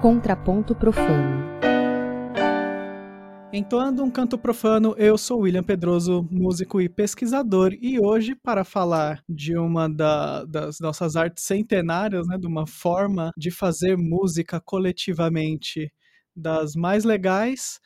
Contraponto Profano. Entoando um canto profano, eu sou William Pedroso, músico e pesquisador, e hoje, para falar de uma da, das nossas artes centenárias, né, de uma forma de fazer música coletivamente das mais legais,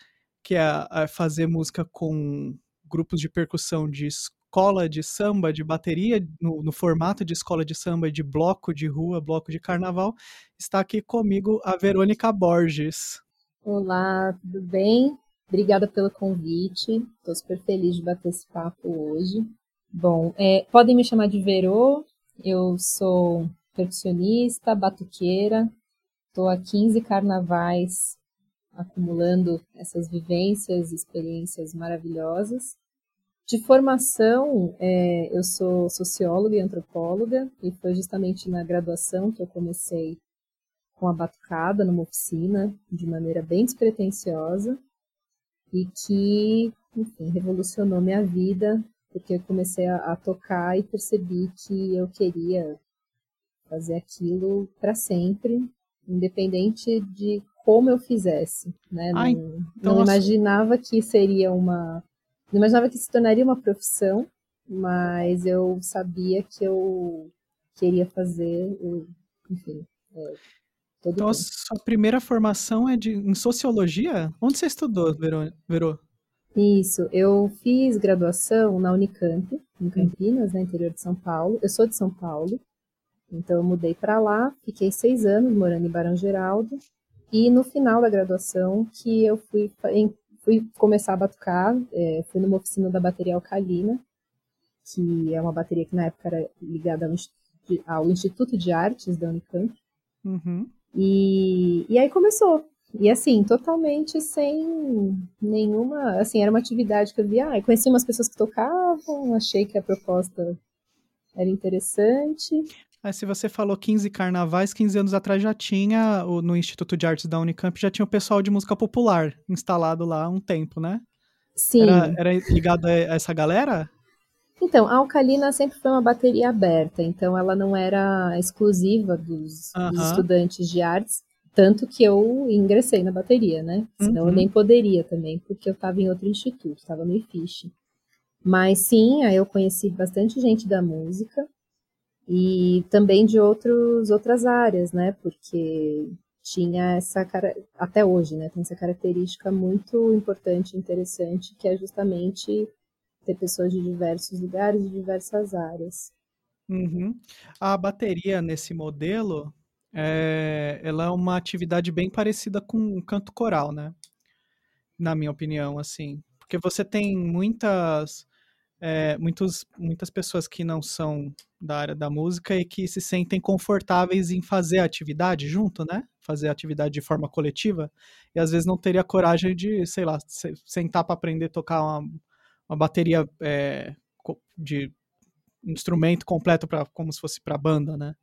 que é fazer música com grupos de percussão de escola de samba, de bateria, no, no, formato de escola de samba, de bloco de rua, bloco de carnaval, está aqui comigo a Verônica Borges. Olá, tudo bem? Obrigada pelo convite. Estou super feliz de bater esse papo hoje. Bom, é, podem me chamar de Verô. Eu sou percussionista, batuqueira. Estou há 15 carnavais acumulando essas vivências, experiências maravilhosas. De formação, é, eu sou socióloga e antropóloga, e foi justamente na graduação que eu comecei com a batucada numa oficina, de maneira bem despretensiosa, e que, enfim, revolucionou minha vida, porque eu comecei a, a tocar e percebi que eu queria fazer aquilo para sempre, independente de como eu fizesse, né? Ai, não, não imaginava que seria uma não imaginava que se tornaria uma profissão, mas eu sabia que eu queria fazer, enfim. É, então, a sua primeira formação é de, em sociologia? Onde você estudou, Verô? Isso, eu fiz graduação na Unicamp, em Campinas, no né, interior de São Paulo. Eu sou de São Paulo, então eu mudei para lá, fiquei seis anos morando em Barão Geraldo, e no final da graduação que eu fui fui começar a batucar, é, fui numa oficina da bateria alcalina, que é uma bateria que na época era ligada ao Instituto, ao Instituto de Artes da Unicamp. Uhum. E, e aí começou. E assim, totalmente sem nenhuma. Assim, era uma atividade que eu via. Ah, conheci umas pessoas que tocavam, achei que a proposta era interessante. Se você falou 15 carnavais, 15 anos atrás já tinha, no Instituto de Artes da Unicamp, já tinha o pessoal de música popular instalado lá há um tempo, né? Sim. Era, era ligado a essa galera? Então, a Alcalina sempre foi uma bateria aberta, então ela não era exclusiva dos, dos estudantes de artes, tanto que eu ingressei na bateria, né? Senão uhum. eu nem poderia também, porque eu estava em outro instituto, estava no IFISH. Mas sim, aí eu conheci bastante gente da música, e também de outros, outras áreas, né? Porque tinha essa até hoje, né? Tem essa característica muito importante e interessante que é justamente ter pessoas de diversos lugares e diversas áreas. Uhum. A bateria nesse modelo, é, ela é uma atividade bem parecida com o canto coral, né? Na minha opinião, assim, porque você tem muitas é, muitos, muitas pessoas que não são da área da música e que se sentem confortáveis em fazer atividade junto, né? Fazer atividade de forma coletiva e às vezes não teria coragem de, sei lá, sentar para aprender a tocar uma, uma bateria é, de instrumento completo para como se fosse para banda, né?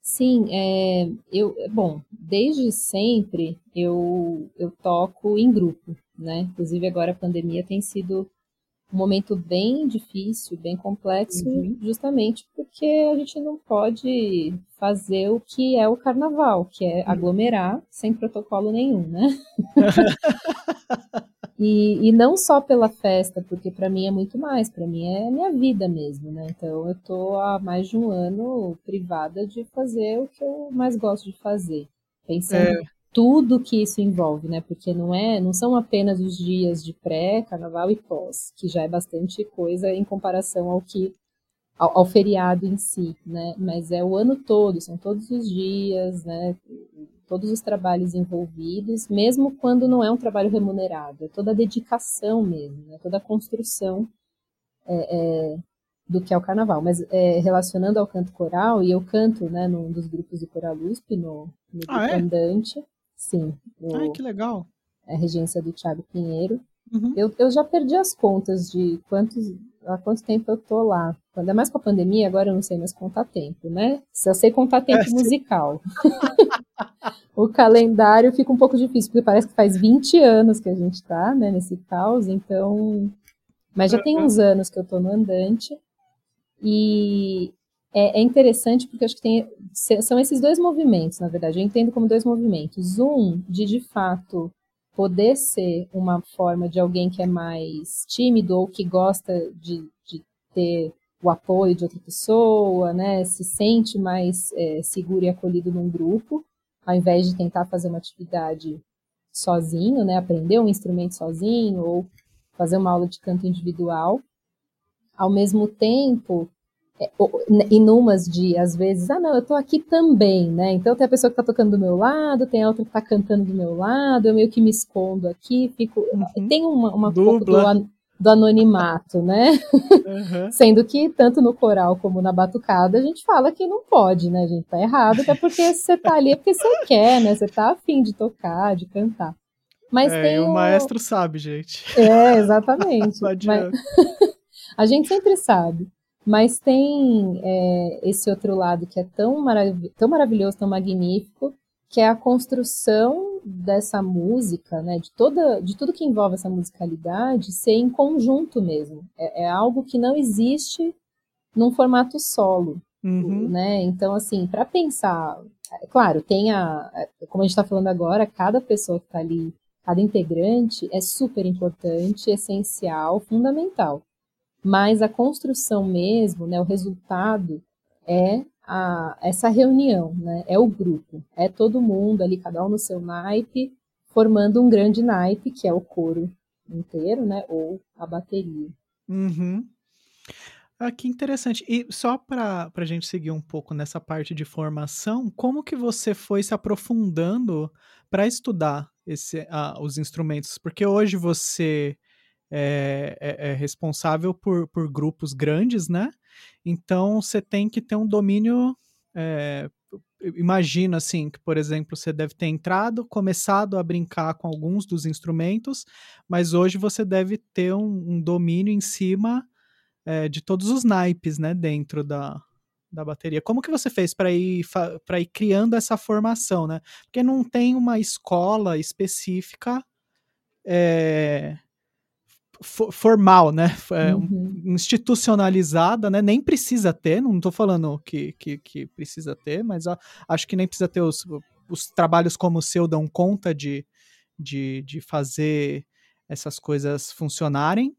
Sim, é, eu, bom, desde sempre eu, eu toco em grupo, né? Inclusive agora a pandemia tem sido um momento bem difícil, bem complexo, uhum. justamente porque a gente não pode fazer o que é o carnaval, que é uhum. aglomerar sem protocolo nenhum, né? e, e não só pela festa, porque para mim é muito mais, para mim é a minha vida mesmo, né? Então eu tô há mais de um ano privada de fazer o que eu mais gosto de fazer, pensando é tudo que isso envolve, né? Porque não é, não são apenas os dias de pré, carnaval e pós, que já é bastante coisa em comparação ao que ao, ao, feriado em si, né? Mas é o ano todo, são todos os dias, né? Todos os trabalhos envolvidos, mesmo quando não é um trabalho remunerado, é toda a dedicação mesmo, né? Toda a construção é, é, do que é o carnaval. Mas é, relacionando ao canto coral, e eu canto, né, num dos grupos do Coral USP, no, no ah, é? Andante, Sim. O, Ai, que legal. É a regência do Thiago Pinheiro. Uhum. Eu, eu já perdi as contas de quantos, há quanto tempo eu tô lá. Ainda mais com a pandemia, agora eu não sei mais contar tempo, né? Se eu sei contar tempo é, musical. o calendário fica um pouco difícil, porque parece que faz 20 anos que a gente tá, né, nesse caos, então... Mas já tem uns anos que eu tô no andante, e, é, é, interessante porque acho que tem, são esses dois movimentos, na verdade, eu entendo como dois movimentos. Um, de de fato poder ser uma forma de alguém que é mais tímido ou que gosta de, de ter o apoio de outra pessoa, né, se sente mais é, seguro e acolhido num grupo, ao invés de tentar fazer uma atividade sozinho, né, aprender um instrumento sozinho ou fazer uma aula de canto individual. Ao mesmo tempo, é, em numas de, às vezes, ah, não, eu tô aqui também, né? Então tem a pessoa que tá tocando do meu lado, tem a outra que tá cantando do meu lado, eu meio que me escondo aqui, fico. Uhum. Tem uma, uma pouco do, do anonimato, né? Uhum. Sendo que tanto no coral como na batucada a gente fala que não pode, né? A gente tá errado, até porque você tá ali é porque você quer, né? Você tá afim de tocar, de cantar. Mas é, tem o maestro sabe, gente. É, exatamente. Mas... a gente sempre sabe. Mas tem é, esse outro lado que é tão, marav tão maravilhoso, tão magnífico, que é a construção dessa música, né, de, toda, de tudo que envolve essa musicalidade, ser em conjunto mesmo. É, é algo que não existe num formato solo. Uhum. Né? Então, assim, para pensar, é, claro, tem a. Como a gente está falando agora, cada pessoa que está ali, cada integrante é super importante, essencial, fundamental. Mas a construção mesmo, né, o resultado é a, essa reunião, né, é o grupo, é todo mundo ali, cada um no seu naipe, formando um grande naipe, que é o coro inteiro, né, ou a bateria. Uhum. Ah, que interessante. E só para a gente seguir um pouco nessa parte de formação, como que você foi se aprofundando para estudar esse, ah, os instrumentos? Porque hoje você é, é, é, responsável por, por grupos grandes, né? Então você tem que ter um domínio. É, imagino assim que, por exemplo, você deve ter entrado, começado a brincar com alguns dos instrumentos, mas hoje você deve ter um, um domínio em cima é, de todos os naipes, né? Dentro da, da bateria. Como que você fez para ir para ir criando essa formação, né? Porque não tem uma escola específica é, formal, né? É, uhum. Institucionalizada, né? Nem precisa ter, não estou falando que, que, que, precisa ter, mas acho que nem precisa ter os, os trabalhos como o seu dão conta de, de, de fazer essas coisas funcionarem.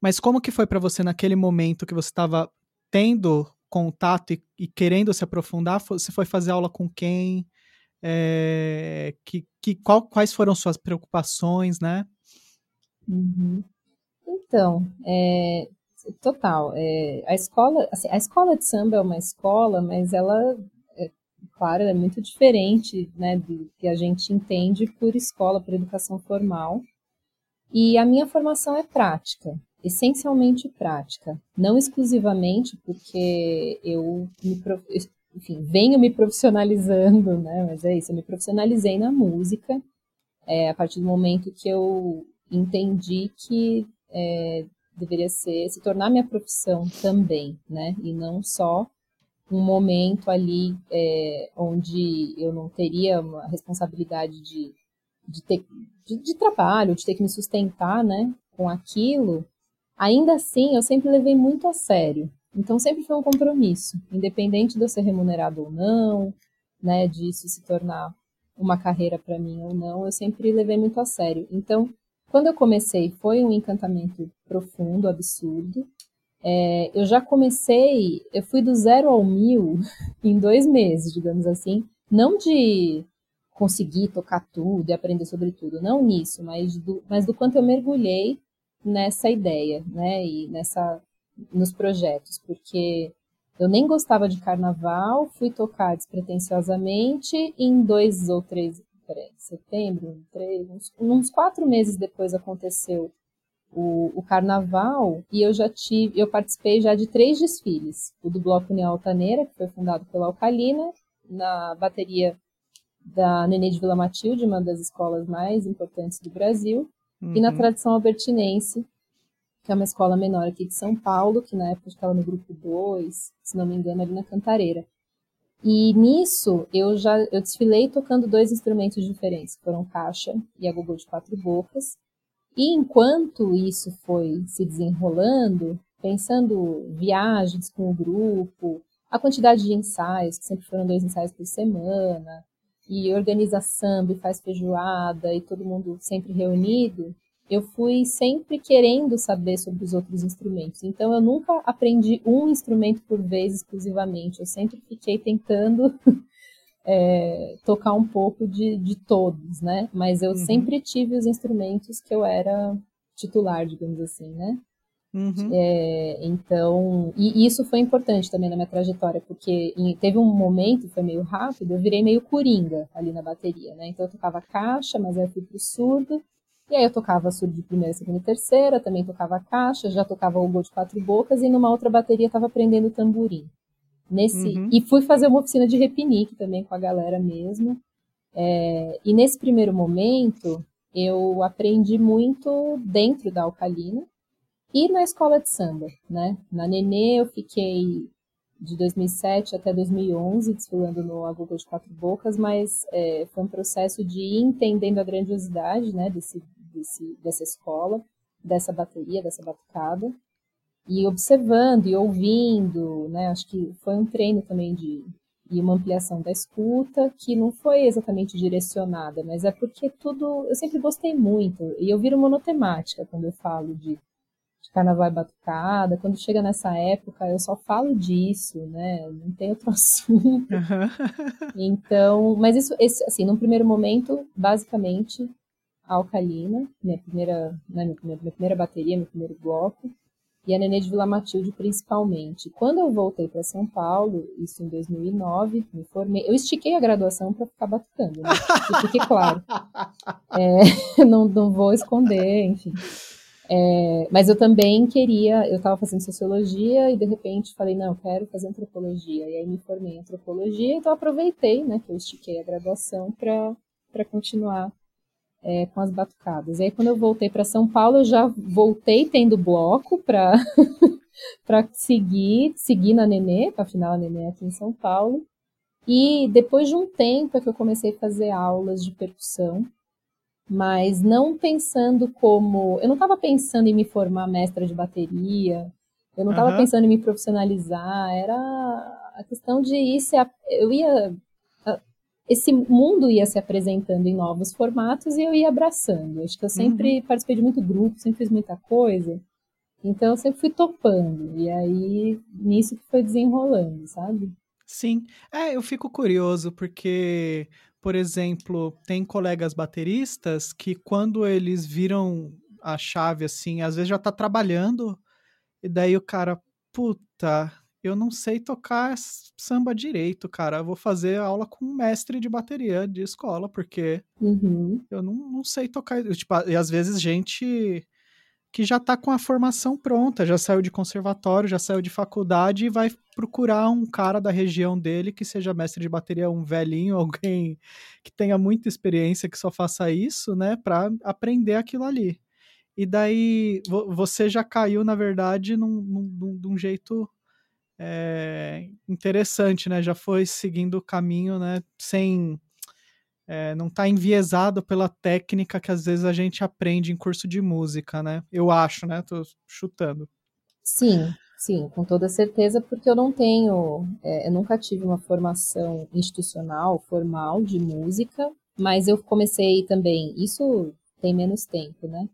Mas como que foi para você naquele momento que você estava tendo contato e, e, querendo se aprofundar? Você foi fazer aula com quem? É, que, que, qual, quais foram suas preocupações, né? Uhum. Então, é, total. É, a escola, assim, a escola de samba é uma escola, mas ela, é, claro, é muito diferente, né, do que a gente entende por escola, por educação formal. E a minha formação é prática, essencialmente prática, não exclusivamente porque eu me, enfim, venho me profissionalizando, né? Mas é isso, eu me profissionalizei na música é, a partir do momento que eu entendi que é, deveria ser se tornar minha profissão também, né? E não só um momento ali é, onde eu não teria uma responsabilidade de, de, ter, de, de, trabalho, de ter que me sustentar, né? Com aquilo. Ainda assim, eu sempre levei muito a sério. Então, sempre foi um compromisso, independente de eu ser remunerado ou não, né? Disso se tornar uma carreira para mim ou não, eu sempre levei muito a sério. Então, quando eu comecei, foi um encantamento profundo, absurdo. É, eu já comecei, eu fui do zero ao mil em dois meses, digamos assim. Não de conseguir tocar tudo e aprender sobre tudo, não nisso, mas do, mas do quanto eu mergulhei nessa ideia, né, e nessa, nos projetos, porque eu nem gostava de carnaval, fui tocar despretensiosamente em dois ou três peraí, setembro, três, uns, uns, quatro meses depois aconteceu o, o, carnaval e eu já tive, eu participei já de três desfiles. O do Bloco União Altaneira, que foi fundado pela Alcalina, na bateria da Nenê de Vila Matilde, uma das escolas mais importantes do Brasil, uhum. e na uhum. tradição albertinense, que é uma escola menor aqui de São Paulo, que na época estava no grupo 2, se não me engano, ali na Cantareira. E nisso eu já eu desfilei tocando dois instrumentos diferentes, foram caixa e agogô de quatro bocas. E enquanto isso foi se desenrolando, pensando viagens com o grupo, a quantidade de ensaios, que sempre foram dois ensaios por semana, e organiza samba e faz feijoada e todo mundo sempre reunido, eu fui sempre querendo saber sobre os outros instrumentos. Então eu nunca aprendi um instrumento por vez exclusivamente. Eu sempre fiquei tentando é, tocar um pouco de, de todos, né? Mas eu uhum. sempre tive os instrumentos que eu era titular, digamos assim, né? Uhum. É, então, e isso foi importante também na minha trajetória, porque teve um momento, foi meio rápido, eu virei meio coringa ali na bateria, né? Então eu tocava caixa, mas aí eu fui pro surdo, e aí eu tocava surdo de primeira, segunda e terceira, também tocava caixa, já tocava o gol de quatro bocas, e numa outra bateria estava aprendendo tamborim. Nesse, uhum. E fui fazer uma oficina de repinique também com a galera mesmo. É, e nesse primeiro momento, eu aprendi muito dentro da Alcalina, e na escola de samba, né? Na Nenê eu fiquei de 2007 até 2011 desfilando no Aguga de Quatro Bocas, mas é, foi um processo de ir entendendo a grandiosidade, né, desse, desse, dessa escola, dessa bateria, dessa batucada, e observando e ouvindo, né, acho que foi um treino também de e uma ampliação da escuta que não foi exatamente direcionada, mas é porque tudo eu sempre gostei muito e eu viro monotemática quando eu falo de de carnaval e batucada. Quando chega nessa época, eu só falo disso, né? Não tem outro assunto. Então, mas isso, esse, assim, num primeiro momento, basicamente, Alcalina, minha primeira, né, minha, minha, minha primeira bateria, meu primeiro bloco, e a Nenê de Vila Matilde principalmente. Quando eu voltei para São Paulo, isso em 2009, me formei, eu estiquei a graduação para ficar batucando, né? Que fique claro. É, não, não vou esconder, enfim. É, mas eu também queria, eu estava fazendo sociologia e de repente falei, não, quero fazer antropologia. E aí me formei em antropologia, então aproveitei, né, que eu estiquei a graduação para continuar é, com as batucadas. E aí quando eu voltei para São Paulo, eu já voltei tendo bloco para para seguir, seguir na Nenê, afinal a Nenê é aqui em São Paulo. E depois de um tempo é que eu comecei a fazer aulas de percussão mas não pensando como. Eu não estava pensando em me formar mestra de bateria, eu não estava uhum. pensando em me profissionalizar, era a questão de ir se. Eu ia. Esse mundo ia se apresentando em novos formatos e eu ia abraçando. Acho que eu sempre uhum. participei de muito grupo, sempre fiz muita coisa. Então eu sempre fui topando. E aí, nisso que foi desenrolando, sabe? Sim. É, eu fico curioso, porque por exemplo, tem colegas bateristas que quando eles viram a chave assim, às vezes já tá trabalhando e daí o cara, puta, eu não sei tocar samba direito, cara. Eu vou fazer aula com um mestre de bateria de escola, porque uhum. eu não, não sei tocar. Tipo, e às vezes gente que já está com a formação pronta, já saiu de conservatório, já saiu de faculdade e vai procurar um cara da região dele que seja mestre de bateria, um velhinho, alguém que tenha muita experiência, que só faça isso, né, para aprender aquilo ali. E daí você já caiu, na verdade, num, num, num jeito é, interessante, né? Já foi seguindo o caminho, né? Sem é, não está enviesado pela técnica que às vezes a gente aprende em curso de música, né? Eu acho, né? Tô chutando. Sim, sim, com toda certeza, porque eu não tenho, é, eu nunca tive uma formação institucional, formal de música, mas eu comecei também, isso tem menos tempo, né?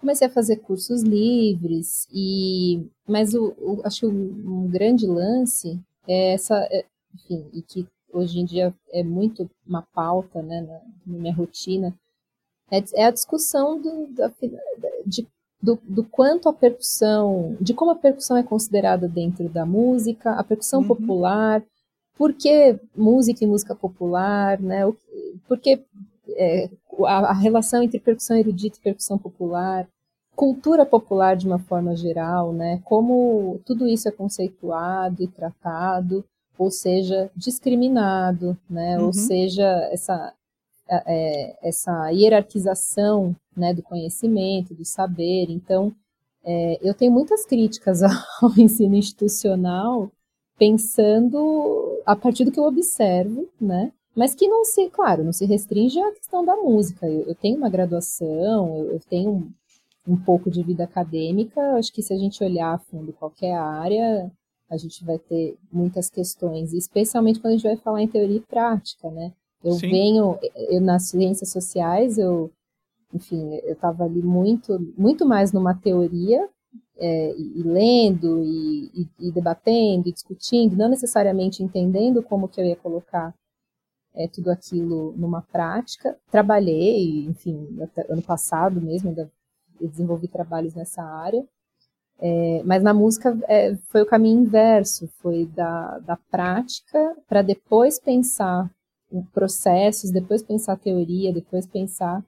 Comecei a fazer cursos livres e, mas o, o acho que um, grande lance é essa, é, enfim, e que hoje em dia é muito uma pauta né, na, na minha rotina, é, é, a discussão do, da, de, do, do, quanto a percussão, de como a percussão é considerada dentro da música, a percussão uhum. popular, por que música e música popular, né? Porque é, a, a, relação entre percussão erudita e percussão popular, cultura popular de uma forma geral, né? Como tudo isso é conceituado e tratado ou seja discriminado, né? Uhum. Ou seja essa é, essa hierarquização né, do conhecimento, do saber. Então, é, eu tenho muitas críticas ao ensino institucional, pensando a partir do que eu observo, né? Mas que não se, claro, não se restringe à questão da música. Eu, eu tenho uma graduação, eu, eu tenho um pouco de vida acadêmica. Acho que se a gente olhar a fundo qualquer área, a gente vai ter muitas questões, especialmente quando a gente vai falar em teoria e prática, né? Eu Sim. venho, eu, nas ciências sociais, eu, enfim, eu estava ali muito, muito mais numa teoria, é, e, e, lendo, e, e, e, debatendo, e discutindo, não necessariamente entendendo como que eu ia colocar é, tudo aquilo numa prática. Trabalhei, enfim, ano passado mesmo, ainda desenvolvi trabalhos nessa área, é, mas na música é, foi o caminho inverso, foi da, da prática para depois pensar processos, depois pensar teoria, depois pensar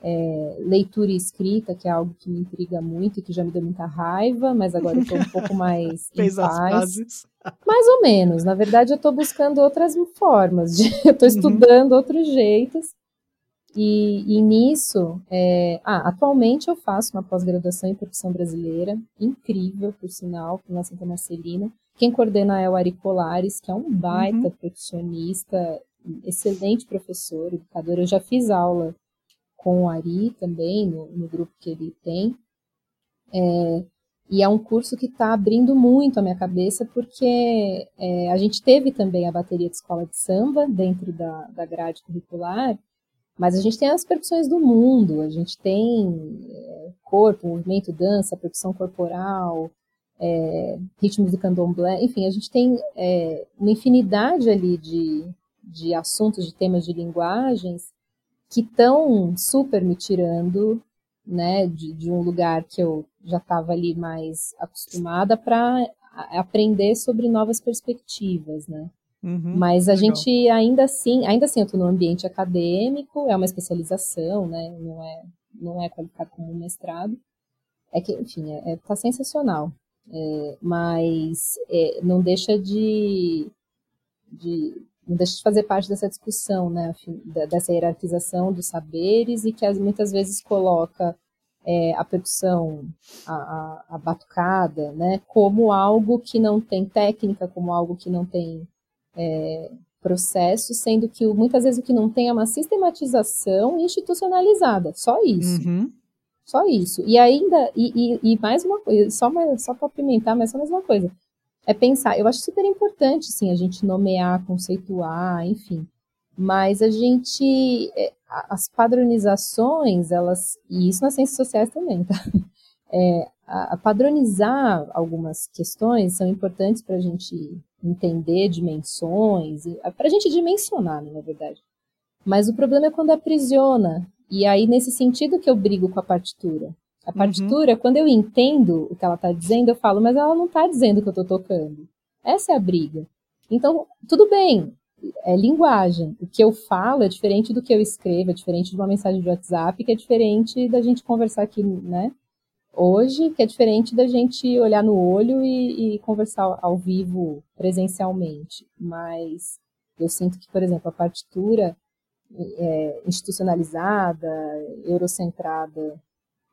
é, leitura e escrita, que é algo que me intriga muito e que já me deu muita raiva, mas agora eu estou um pouco mais Fez em paz. Mais ou menos. Na verdade, eu estou buscando outras formas, de, eu estou uhum. estudando uhum. outros jeitos e, e nisso, é, ah, atualmente eu faço uma pós-graduação em percussão brasileira, incrível, por sinal, na Santa Marcelina. Quem coordena é o Ari Colares, que é um baita uhum. percussionista, excelente professor, educador. Eu já fiz aula com o Ari também, no, no grupo que ele tem. É, e é um curso que está abrindo muito a minha cabeça, porque é, a gente teve também a bateria de escola de samba dentro da, da grade curricular, mas a gente tem as percussões do mundo, a gente tem é, corpo, movimento, dança, percussão corporal, é, ritmos de candomblé, enfim, a gente tem é, uma infinidade ali de, de assuntos, de temas, de linguagens que estão super me tirando né, de, de um lugar que eu já estava ali mais acostumada para aprender sobre novas perspectivas, né? Uhum, Mas a legal. gente ainda assim, ainda assim eu estou no ambiente acadêmico, é uma especialização, né? Não é, não é qualificado como um mestrado. É que, enfim, é, é tá sensacional. É, mas é, não deixa de, de não deixa de fazer parte dessa discussão, né, dessa hierarquização dos saberes e que muitas vezes coloca é, a percussão, a, a, a, batucada, né, como algo que não tem técnica, como algo que não tem é, processo, sendo que muitas vezes o que não tem é uma sistematização institucionalizada, só isso. Uhum. Só isso. E ainda, e, e, e mais uma coisa, só, só para apimentar, mas só mais uma coisa. É pensar, eu acho super importante, sim, a gente nomear, conceituar, enfim. Mas a gente, é, as padronizações, elas, e isso nas ciências sociais também, tá? É, a, a padronizar algumas questões são importantes para a gente entender dimensões, para a gente dimensionar, né, na verdade. Mas o problema é quando aprisiona. E aí, nesse sentido que eu brigo com a partitura. A uhum. partitura, uhum. quando eu entendo o que ela está dizendo, eu falo, mas ela não está dizendo o que eu estou tocando. Essa é a briga. Então, tudo bem, é linguagem. O que eu falo é diferente do que eu escrevo, é diferente de uma mensagem de WhatsApp, que é diferente da gente conversar aqui, né? hoje, que é diferente da gente olhar no olho e, e conversar ao vivo presencialmente. Mas eu sinto que, por exemplo, a partitura é, institucionalizada, eurocentrada,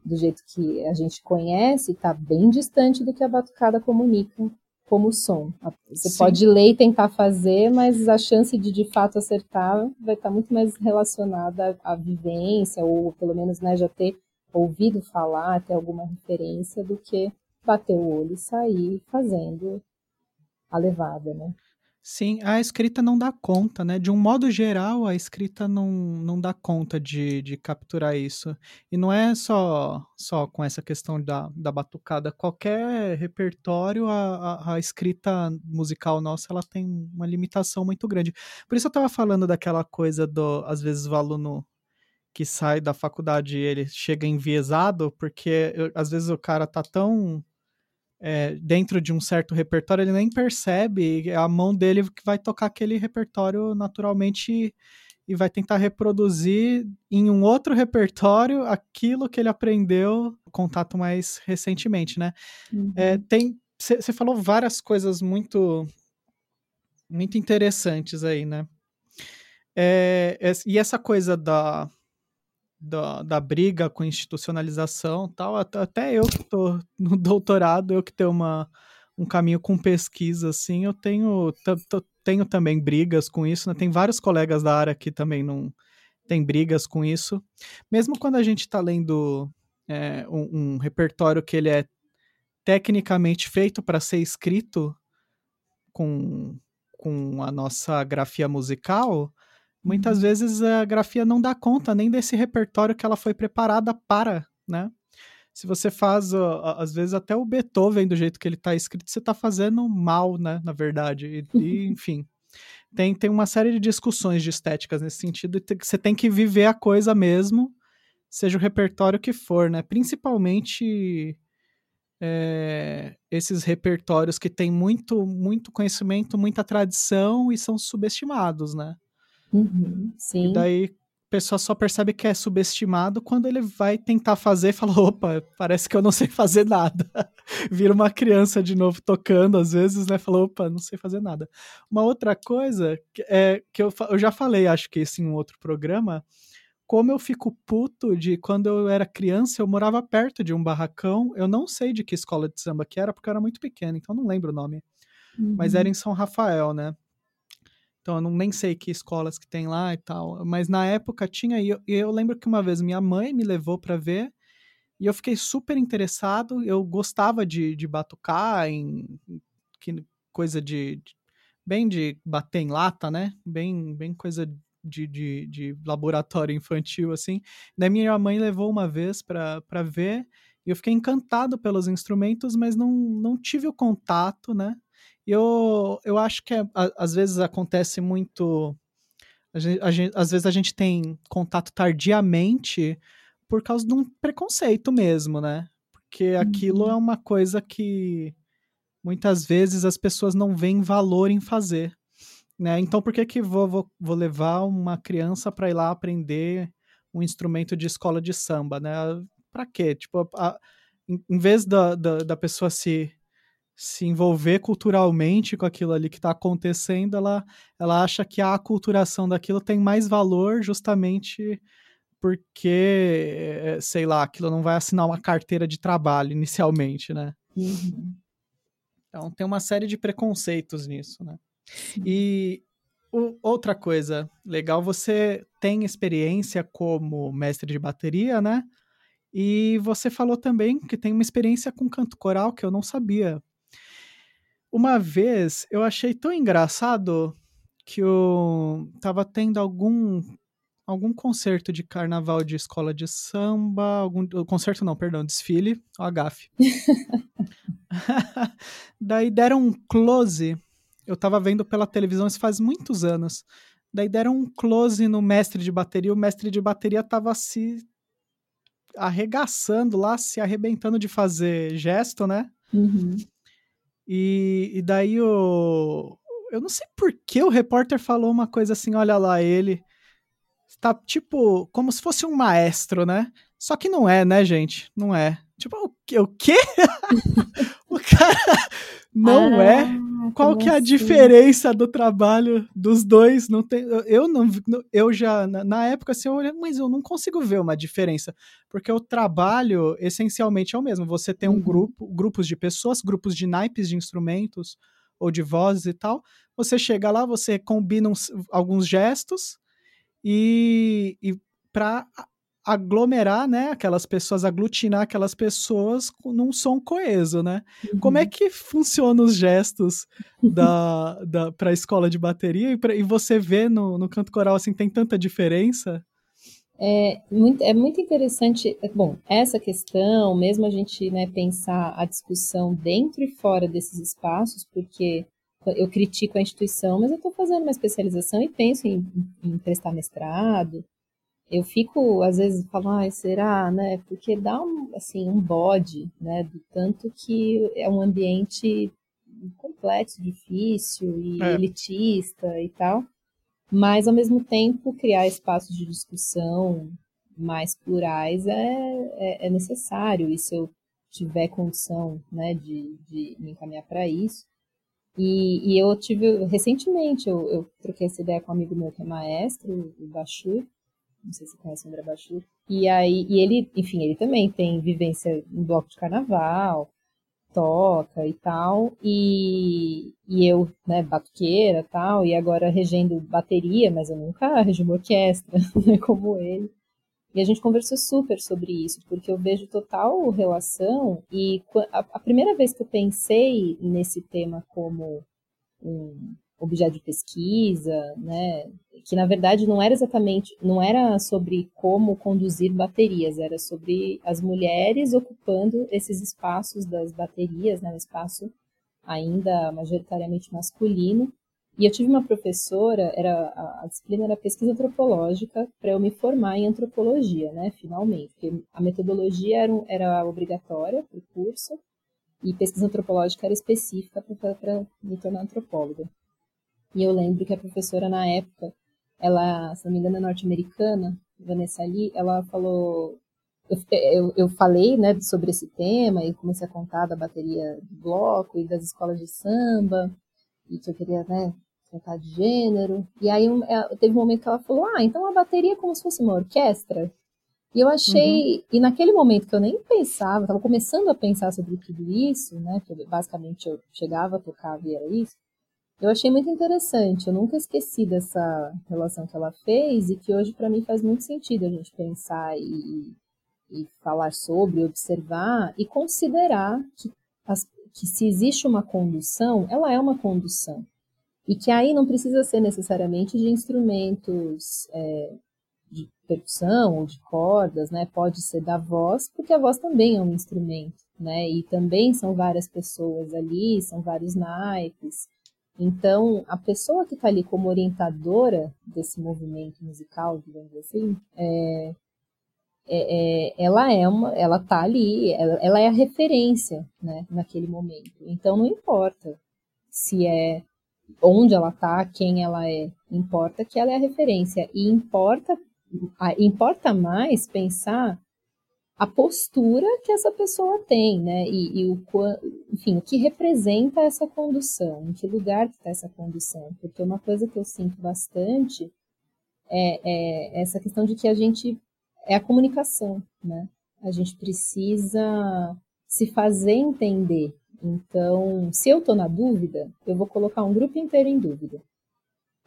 do jeito que a gente conhece, está bem distante do que a batucada comunica como som. Você Sim. pode ler e tentar fazer, mas a chance de de fato acertar vai estar muito mais relacionada à, à vivência, ou pelo menos né, já ter ouvido falar, ter alguma referência, do que bater o olho e sair fazendo a levada, né? Sim, a escrita não dá conta, né? De um modo geral, a escrita não, não dá conta de, de capturar isso. E não é só, só com essa questão da, da batucada. Qualquer repertório, a, a, a escrita musical nossa, ela tem uma limitação muito grande. Por isso eu estava falando daquela coisa do, às vezes, o aluno que sai da faculdade ele chega enviesado, porque eu, às vezes o cara tá tão é, dentro de um certo repertório, ele nem percebe, a mão dele que vai tocar aquele repertório naturalmente e vai tentar reproduzir em um outro repertório aquilo que ele aprendeu contato mais recentemente, né? Uhum. É, tem você falou várias coisas muito muito interessantes aí, né? É, e essa coisa da da, da briga com institucionalização tal, até eu que estou no doutorado, eu que tenho uma, um caminho com pesquisa, assim, eu tenho, tenho também brigas com isso, né? Tem vários colegas da área que também não tem brigas com isso. Mesmo quando a gente está lendo é, um, um repertório que ele é tecnicamente feito para ser escrito com, com a nossa grafia musical, muitas uhum. vezes a grafia não dá conta nem desse repertório que ela foi preparada para, né? Se você faz, às vezes, até o Beethoven do jeito que ele está escrito, você está fazendo mal, né? Na verdade. E, e, enfim. Tem, tem uma série de discussões de estéticas nesse sentido, e você tem que viver a coisa mesmo, seja o repertório que for, né? Principalmente é, esses repertórios que têm muito, muito conhecimento, muita tradição e são subestimados, né? Uhum, sim. E daí a pessoa só percebe que é subestimado quando ele vai tentar fazer e fala: opa, parece que eu não sei fazer nada. Vira uma criança de novo tocando, às vezes, né? Fala: opa, não sei fazer nada. Uma outra coisa é que eu, eu já falei, acho que isso em um outro programa, como eu fico puto de quando eu era criança, eu morava perto de um barracão. Eu não sei de que escola de samba que era, porque eu era muito pequeno, então não lembro o nome. Uhum. Mas era uhum. em São Rafael, né? Então eu não, nem sei que escolas que tem lá e tal. Mas na época tinha, e eu, eu lembro que uma vez minha mãe me levou para ver, e eu fiquei super interessado. Eu gostava de, de batucar, em, que, coisa de, de, bem de bater em lata, né? Bem, bem coisa de, de, de laboratório infantil, assim. Daí minha mãe levou uma vez para ver, e eu fiquei encantado pelos instrumentos, mas não, não tive o contato, né? Eu, eu acho que é, a, às vezes acontece muito. A gente, a gente, às vezes a gente tem contato tardiamente por causa de um preconceito mesmo, né? Porque aquilo é uhum. uma coisa que muitas vezes as pessoas não veem valor em fazer. Né? Então, por que, que vou, vou, vou levar uma criança para ir lá aprender um instrumento de escola de samba? Né? Para quê? Tipo, a, em, em vez da, da, da, pessoa se, se envolver culturalmente com aquilo ali que está acontecendo, ela, ela acha que a aculturação daquilo tem mais valor justamente porque, eh, sei lá, aquilo não vai assinar uma carteira de trabalho inicialmente, né? Uhum. Então tem uma série de preconceitos nisso, né? E o, outra coisa legal, você tem experiência como mestre de bateria, né? E você falou também que tem uma experiência com canto coral que eu não sabia. Uma vez eu achei tão engraçado que eu tava tendo algum algum concerto de carnaval de escola de samba, algum concerto não, perdão, desfile, o agafe. Daí deram um close eu tava vendo pela televisão isso faz muitos anos. Daí deram um close no mestre de bateria, o mestre de bateria tava se arregaçando lá, se arrebentando de fazer gesto, né? Uhum. E, e daí o. Eu não sei por que o repórter falou uma coisa assim: olha lá, ele. Tá tipo, como se fosse um maestro, né? Só que não é, né, gente? Não é. Tipo, o, o quê? o cara não ah. é qual que é a assim? diferença do trabalho dos dois? Não tem, eu não, eu já na época assim, eu olhei, mas eu não consigo ver uma diferença, porque o trabalho essencialmente é o mesmo. Você tem um uhum. grupo, grupos de pessoas, grupos de naipes de instrumentos ou de vozes e tal. Você chega lá, você combina uns, alguns gestos e, e para aglomerar, né, aquelas pessoas, aglutinar aquelas pessoas num som coeso, né? Uhum. Como é que funcionam os gestos da, da, para a escola de bateria e, pra, e você vê no, no canto coral, assim, tem tanta diferença? É muito, é muito interessante, bom, essa questão, mesmo a gente né, pensar a discussão dentro e fora desses espaços, porque eu critico a instituição, mas eu estou fazendo uma especialização e penso em, em prestar mestrado, eu fico, às vezes, falando, ah, será, né? Porque dá um, assim, um bode, né? Do tanto que é um ambiente complexo, difícil e é. elitista e tal. Mas, ao mesmo tempo, criar espaços de discussão mais plurais é, é, é necessário. E se eu tiver condição, né, de, de me encaminhar para isso. E, e, eu tive, recentemente, eu, eu troquei essa ideia com um amigo meu que é maestro, o Bachur, não sei se você conhece o André Bachur. E aí, e ele, enfim, ele também tem vivência em bloco de carnaval, toca e tal, e, e eu, né, batuqueira tal, e agora regendo bateria, mas eu nunca regi uma orquestra, né, como ele. E a gente conversou super sobre isso, porque eu vejo total relação. E a, primeira vez que eu pensei nesse tema como um objeto de pesquisa, né, que na verdade não era exatamente, não era sobre como conduzir baterias, era sobre as mulheres ocupando esses espaços das baterias, né, um espaço ainda majoritariamente masculino, e eu tive uma professora, era a, a disciplina era pesquisa antropológica, para eu me formar em antropologia, né, finalmente. Porque a metodologia era, era obrigatória para o curso, e pesquisa antropológica era específica para me tornar antropóloga. E eu lembro que a professora, na época, ela, se não me engano, é norte-americana, Vanessa Lee, ela falou. Eu, eu, eu, falei né, sobre esse tema e comecei a contar da bateria do bloco e das escolas de samba, e que eu queria né, tratar de gênero. E aí é, teve um momento que ela falou: Ah, então a bateria é como se fosse uma orquestra. E eu achei, uhum. e naquele momento que eu nem pensava, estava começando a pensar sobre tudo isso, né? Que basicamente eu chegava, a tocar e era isso. Eu achei muito interessante. Eu nunca esqueci dessa relação que ela fez e que hoje para mim faz muito sentido a gente pensar e, e falar sobre, observar e considerar que, as, que se existe uma condução, ela é uma condução. E que aí não precisa ser necessariamente de instrumentos é, de percussão ou de cordas, né? Pode ser da voz, porque a voz também é um instrumento, né? E também são várias pessoas ali, são vários naipes. Então, a pessoa que está ali como orientadora desse movimento musical, digamos assim, é, é, é, ela é uma, ela está ali, ela, ela, é a referência, né, naquele momento. Então, não importa se é onde ela está, quem ela é, importa que ela é a referência e importa importa mais pensar a postura que essa pessoa tem, né? E, e o enfim, o que representa essa condução, em que lugar está essa condução? Porque uma coisa que eu sinto bastante é, é essa questão de que a gente é a comunicação, né? A gente precisa se fazer entender então, se eu estou na dúvida, eu vou colocar um grupo inteiro em dúvida.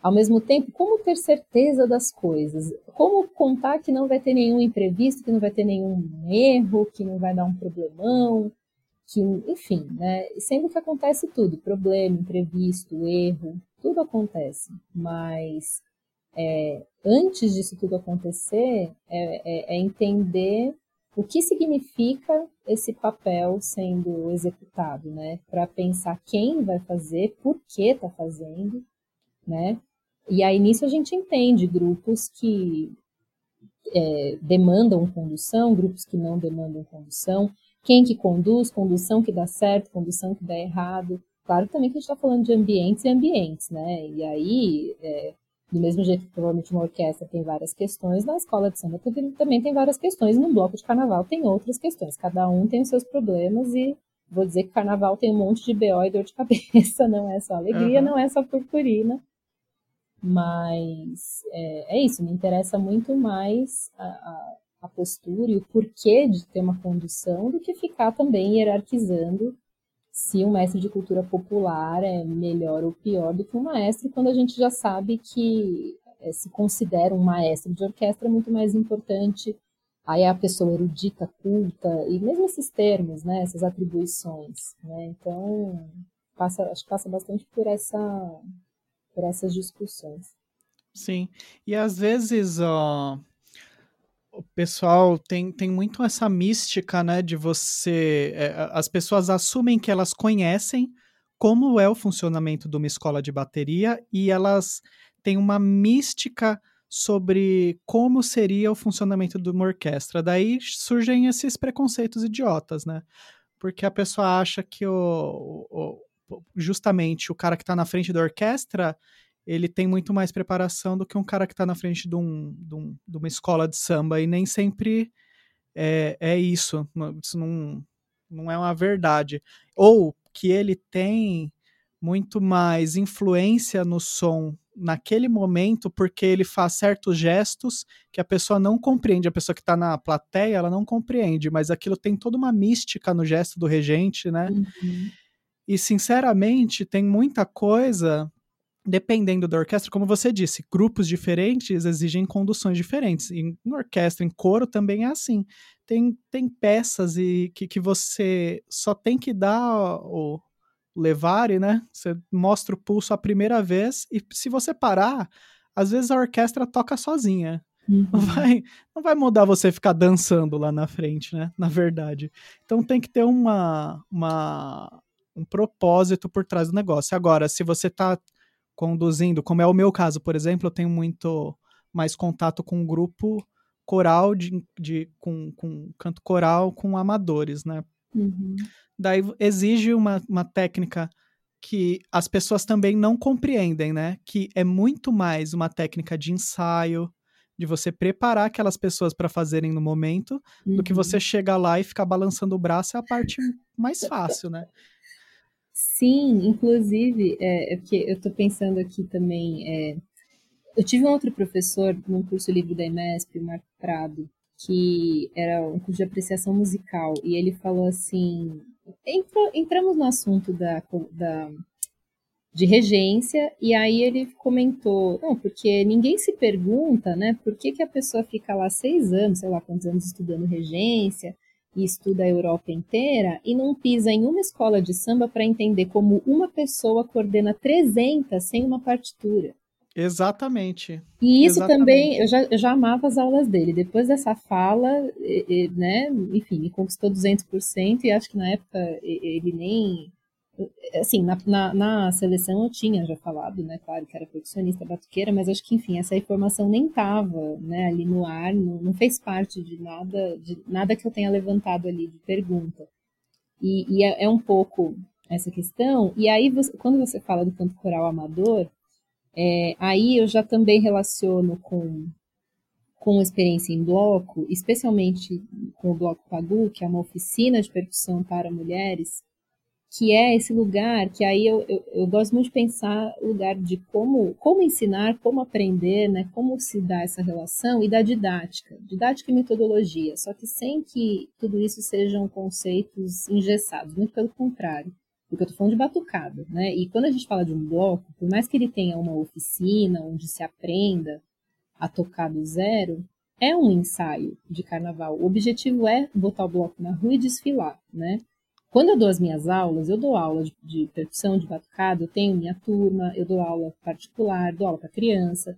Ao mesmo tempo, como ter certeza das coisas? Como contar que não vai ter nenhum imprevisto, que não vai ter nenhum erro, que não vai dar um problemão, que, enfim, né? Sendo que acontece tudo, problema, imprevisto, erro, tudo acontece. Mas é, antes disso tudo acontecer, é, é, é entender o que significa esse papel sendo executado, né? Para pensar quem vai fazer, por que está fazendo, né? E aí nisso a gente entende grupos que é, demandam condução, grupos que não demandam condução, quem que conduz, condução que dá certo, condução que dá errado. Claro também que a gente está falando de ambientes e ambientes, né? E aí é, do mesmo jeito que provavelmente uma orquestra tem várias questões, na escola de samba também tem várias questões, e no bloco de carnaval tem outras questões. Cada um tem os seus problemas e vou dizer que carnaval tem um monte de BO e dor de cabeça, não é só alegria, uhum. não é só purpurina. Mas é, é, isso, me interessa muito mais a, a, a postura e o porquê de ter uma condução do que ficar também hierarquizando se um mestre de cultura popular é melhor ou pior do que um maestro, quando a gente já sabe que é, se considera um maestro de orquestra muito mais importante, aí a pessoa erudita, culta, e mesmo esses termos, né, essas atribuições, né, então passa, acho que passa bastante por essa por essas discussões. Sim, e às vezes, ó, o pessoal tem, tem muito essa mística, né, de você. É, as pessoas assumem que elas conhecem como é o funcionamento de uma escola de bateria e elas têm uma mística sobre como seria o funcionamento de uma orquestra. Daí surgem esses preconceitos idiotas, né? Porque a pessoa acha que o, o justamente o cara que está na frente da orquestra ele tem muito mais preparação do que um cara que está na frente de, um, de, um, de, uma escola de samba, e nem sempre é, é isso. Isso não, não é uma verdade. Ou que ele tem muito mais influência no som naquele momento porque ele faz certos gestos que a pessoa não compreende. A pessoa que está na plateia, ela não compreende, mas aquilo tem toda uma mística no gesto do regente, né? Uhum. E, sinceramente, tem muita coisa dependendo da orquestra, como você disse, grupos diferentes exigem conduções diferentes. Em, orquestra, em coro, também é assim. Tem, tem peças e que, que você só tem que dar o levare, né? Você mostra o pulso a primeira vez e se você parar, às vezes a orquestra toca sozinha. Uhum. Não, vai, não vai mudar você ficar dançando lá na frente, né? Na verdade. Então tem que ter uma, uma, um propósito por trás do negócio. Agora, se você está conduzindo, como é o meu caso, por exemplo, eu tenho muito mais contato com um grupo coral de, de com, com canto coral com amadores, né? Uhum. Daí exige uma, uma técnica que as pessoas também não compreendem, né? Que é muito mais uma técnica de ensaio, de você preparar aquelas pessoas para fazerem no momento, uhum. do que você uhum. chegar lá e ficar balançando o braço é a parte mais fácil, né? Sim, inclusive, é, é porque eu estou pensando aqui também. É, eu tive um outro professor num curso livre da EMESP, o Marco Prado, que era um curso de apreciação musical, e ele falou assim: entramos no assunto da, da de regência, e aí ele comentou, não, porque ninguém se pergunta, né, por que, que a pessoa fica lá seis anos, sei lá quantos anos estudando regência, e estuda a Europa inteira, e não pisa em uma escola de samba para entender como uma pessoa coordena 300 sem uma partitura. Exatamente. E isso Exatamente. também, eu já, eu já amava as aulas dele. Depois dessa fala, né, enfim, me conquistou 200%, e acho que na época ele nem assim, na, na, na, seleção eu tinha já falado, né, claro que era percussionista batuqueira, mas acho que, enfim, essa informação nem estava, né, ali no ar, não, não, fez parte de nada, de nada que eu tenha levantado ali de pergunta. E, e é, é, um pouco essa questão, e aí você, quando você fala do canto coral amador, é, aí eu já também relaciono com com experiência em bloco, especialmente com o Bloco Pagu, que é uma oficina de percussão para mulheres, que é esse lugar que aí eu, eu, eu, gosto muito de pensar lugar de como, como ensinar, como aprender, né, como se dá essa relação e da didática, didática e metodologia, só que sem que tudo isso sejam conceitos engessados, muito pelo contrário, porque eu estou falando de batucada, né, e quando a gente fala de um bloco, por mais que ele tenha uma oficina onde se aprenda a tocar do zero, é um ensaio de carnaval. O objetivo é botar o bloco na rua e desfilar, né? Quando eu dou as minhas aulas, eu dou aula de, de percussão, de batucada, eu tenho minha turma, eu dou aula particular, dou aula para criança.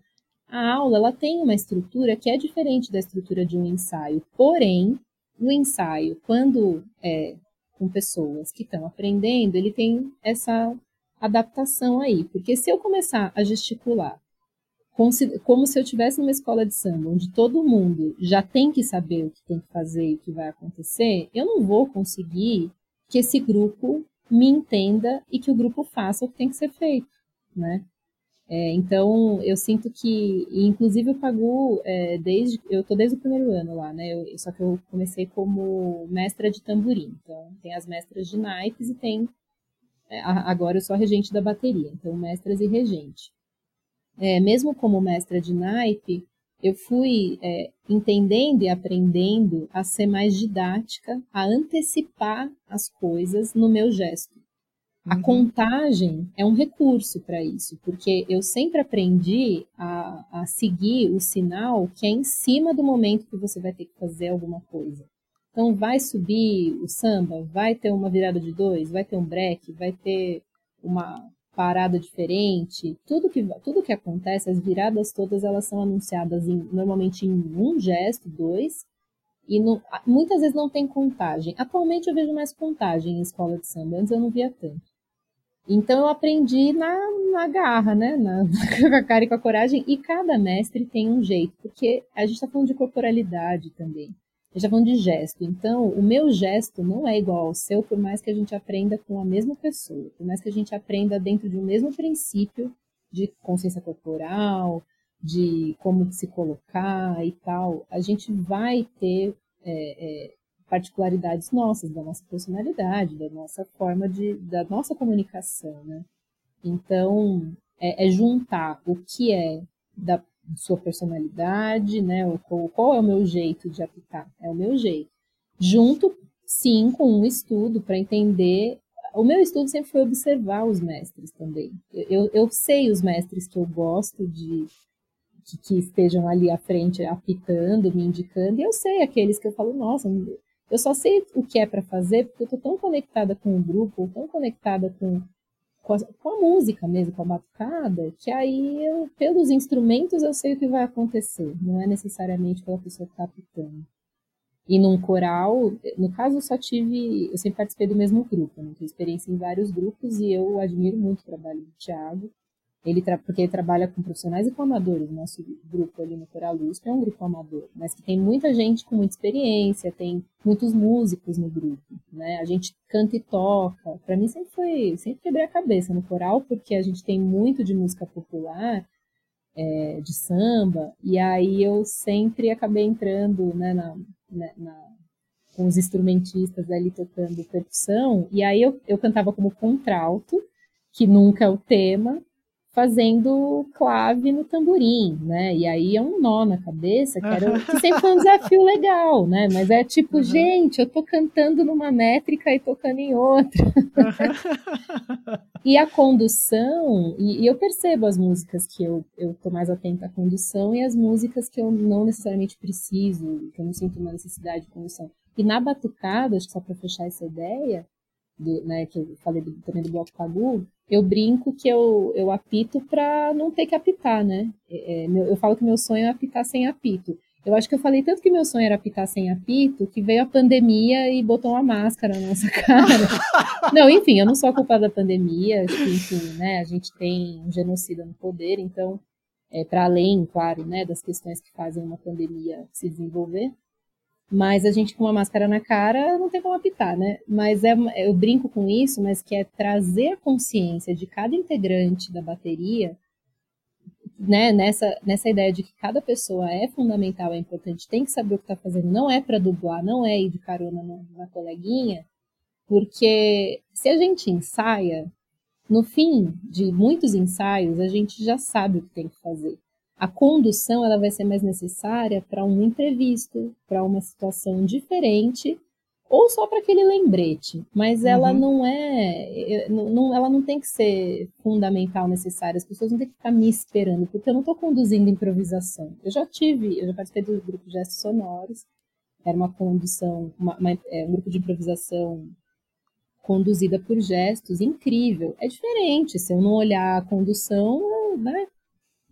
A aula ela tem uma estrutura que é diferente da estrutura de um ensaio, porém, no ensaio, quando é com pessoas que estão aprendendo, ele tem essa adaptação aí, porque se eu começar a gesticular como se eu estivesse numa escola de samba, onde todo mundo já tem que saber o que tem que fazer e o que vai acontecer, eu não vou conseguir que esse grupo me entenda e que o grupo faça o que tem que ser feito, né? É, então, eu sinto que, inclusive o Pagu, é, desde, eu tô desde o primeiro ano lá, né? Eu, só que eu comecei como mestra de tamborim. Então, tem as mestras de naipes e tem, é, agora eu sou a regente da bateria. Então, mestras e regente. É, mesmo como mestra de naipe, eu fui é, entendendo e aprendendo a ser mais didática, a antecipar as coisas no meu gesto. A uhum. contagem é um recurso para isso, porque eu sempre aprendi a, a, seguir o sinal que é em cima do momento que você vai ter que fazer alguma coisa. Então, vai subir o samba, vai ter uma virada de dois, vai ter um break, vai ter uma, parada diferente, tudo que, tudo que acontece, as viradas todas elas são anunciadas em, normalmente em um gesto, dois, e no, muitas vezes não tem contagem. Atualmente eu vejo mais contagem em escola de samba, antes eu não via tanto. Então eu aprendi na, na garra, né? Na, com a cara e com a coragem, e cada mestre tem um jeito, porque a gente está falando de corporalidade também já falando de gesto. Então, o meu gesto não é igual ao seu, por mais que a gente aprenda com a mesma pessoa, por mais que a gente aprenda dentro de um mesmo princípio de consciência corporal, de como se colocar e tal, a gente vai ter é, é, particularidades nossas, da nossa personalidade, da nossa forma de, da nossa comunicação, né? Então, é, é juntar o que é da sua personalidade, né? Qual, qual é o meu jeito de aplicar? É o meu jeito. Junto, sim, com um estudo para entender o meu estudo sempre foi observar os mestres também. Eu, eu sei os mestres que eu gosto de que, que, estejam ali à frente apitando, me indicando, e eu sei aqueles que eu falo, nossa, eu só sei o que é para fazer porque eu tô tão conectada com o grupo, tão conectada com, com a, com, a, música mesmo, com a batucada, que aí eu, pelos instrumentos eu sei o que vai acontecer, não é necessariamente pela pessoa que está apitando. E num coral, no caso eu só tive, eu sempre participei do mesmo grupo, né? tenho experiência em vários grupos e eu admiro muito o trabalho do Thiago, ele porque ele trabalha com profissionais e com amadores. Nosso grupo ali no Coral USP é um grupo amador, mas que tem muita gente com muita experiência, tem muitos músicos no grupo, né? A gente canta e toca. Para mim sempre foi, sempre quebrei a cabeça no coral, porque a gente tem muito de música popular, é, de samba, e aí eu sempre acabei entrando, né, na, né, na, com os instrumentistas ali tocando percussão, e aí eu, eu cantava como contralto, que nunca é o tema, fazendo clave no tamborim, né? E aí é um nó na cabeça, que, era, que sempre foi um desafio legal, né? Mas é tipo, uhum. gente, eu tô cantando numa métrica e tocando em outra. e a condução, e, e, eu percebo as músicas que eu, eu tô mais atenta à condução e as músicas que eu não necessariamente preciso, que eu não sinto uma necessidade de condução. E na batucada, acho que só para fechar essa ideia, do, né, que eu falei do, também do bloco Pagu, eu brinco que eu, eu apito para não ter que apitar, né? É, é, meu, eu falo que meu sonho é apitar sem apito. Eu acho que eu falei tanto que meu sonho era apitar sem apito, que veio a pandemia e botou uma máscara na nossa cara. não, enfim, eu não sou a culpada da pandemia, que, enfim, né, a gente tem um genocida no poder, então, é, para além, claro, né, das questões que fazem uma pandemia se desenvolver, mas a gente com uma máscara na cara não tem como apitar, né? Mas é, eu brinco com isso, mas que é trazer a consciência de cada integrante da bateria, né? Nessa, nessa ideia de que cada pessoa é fundamental, é importante, tem que saber o que está fazendo, não é para dublar, não é ir de carona na, na coleguinha, porque se a gente ensaia, no fim de muitos ensaios, a gente já sabe o que tem que fazer a condução ela vai ser mais necessária para um imprevisto, para uma situação diferente, ou só para aquele lembrete. Mas ela uhum. não é, não, ela não tem que ser fundamental, necessária. As pessoas não têm que ficar me esperando, porque eu não estou conduzindo improvisação. Eu já tive, eu já participei do grupo de gestos sonoros. Era uma condução, uma, uma, é, um grupo de improvisação conduzida por gestos, incrível. É diferente, se eu não olhar a condução, né,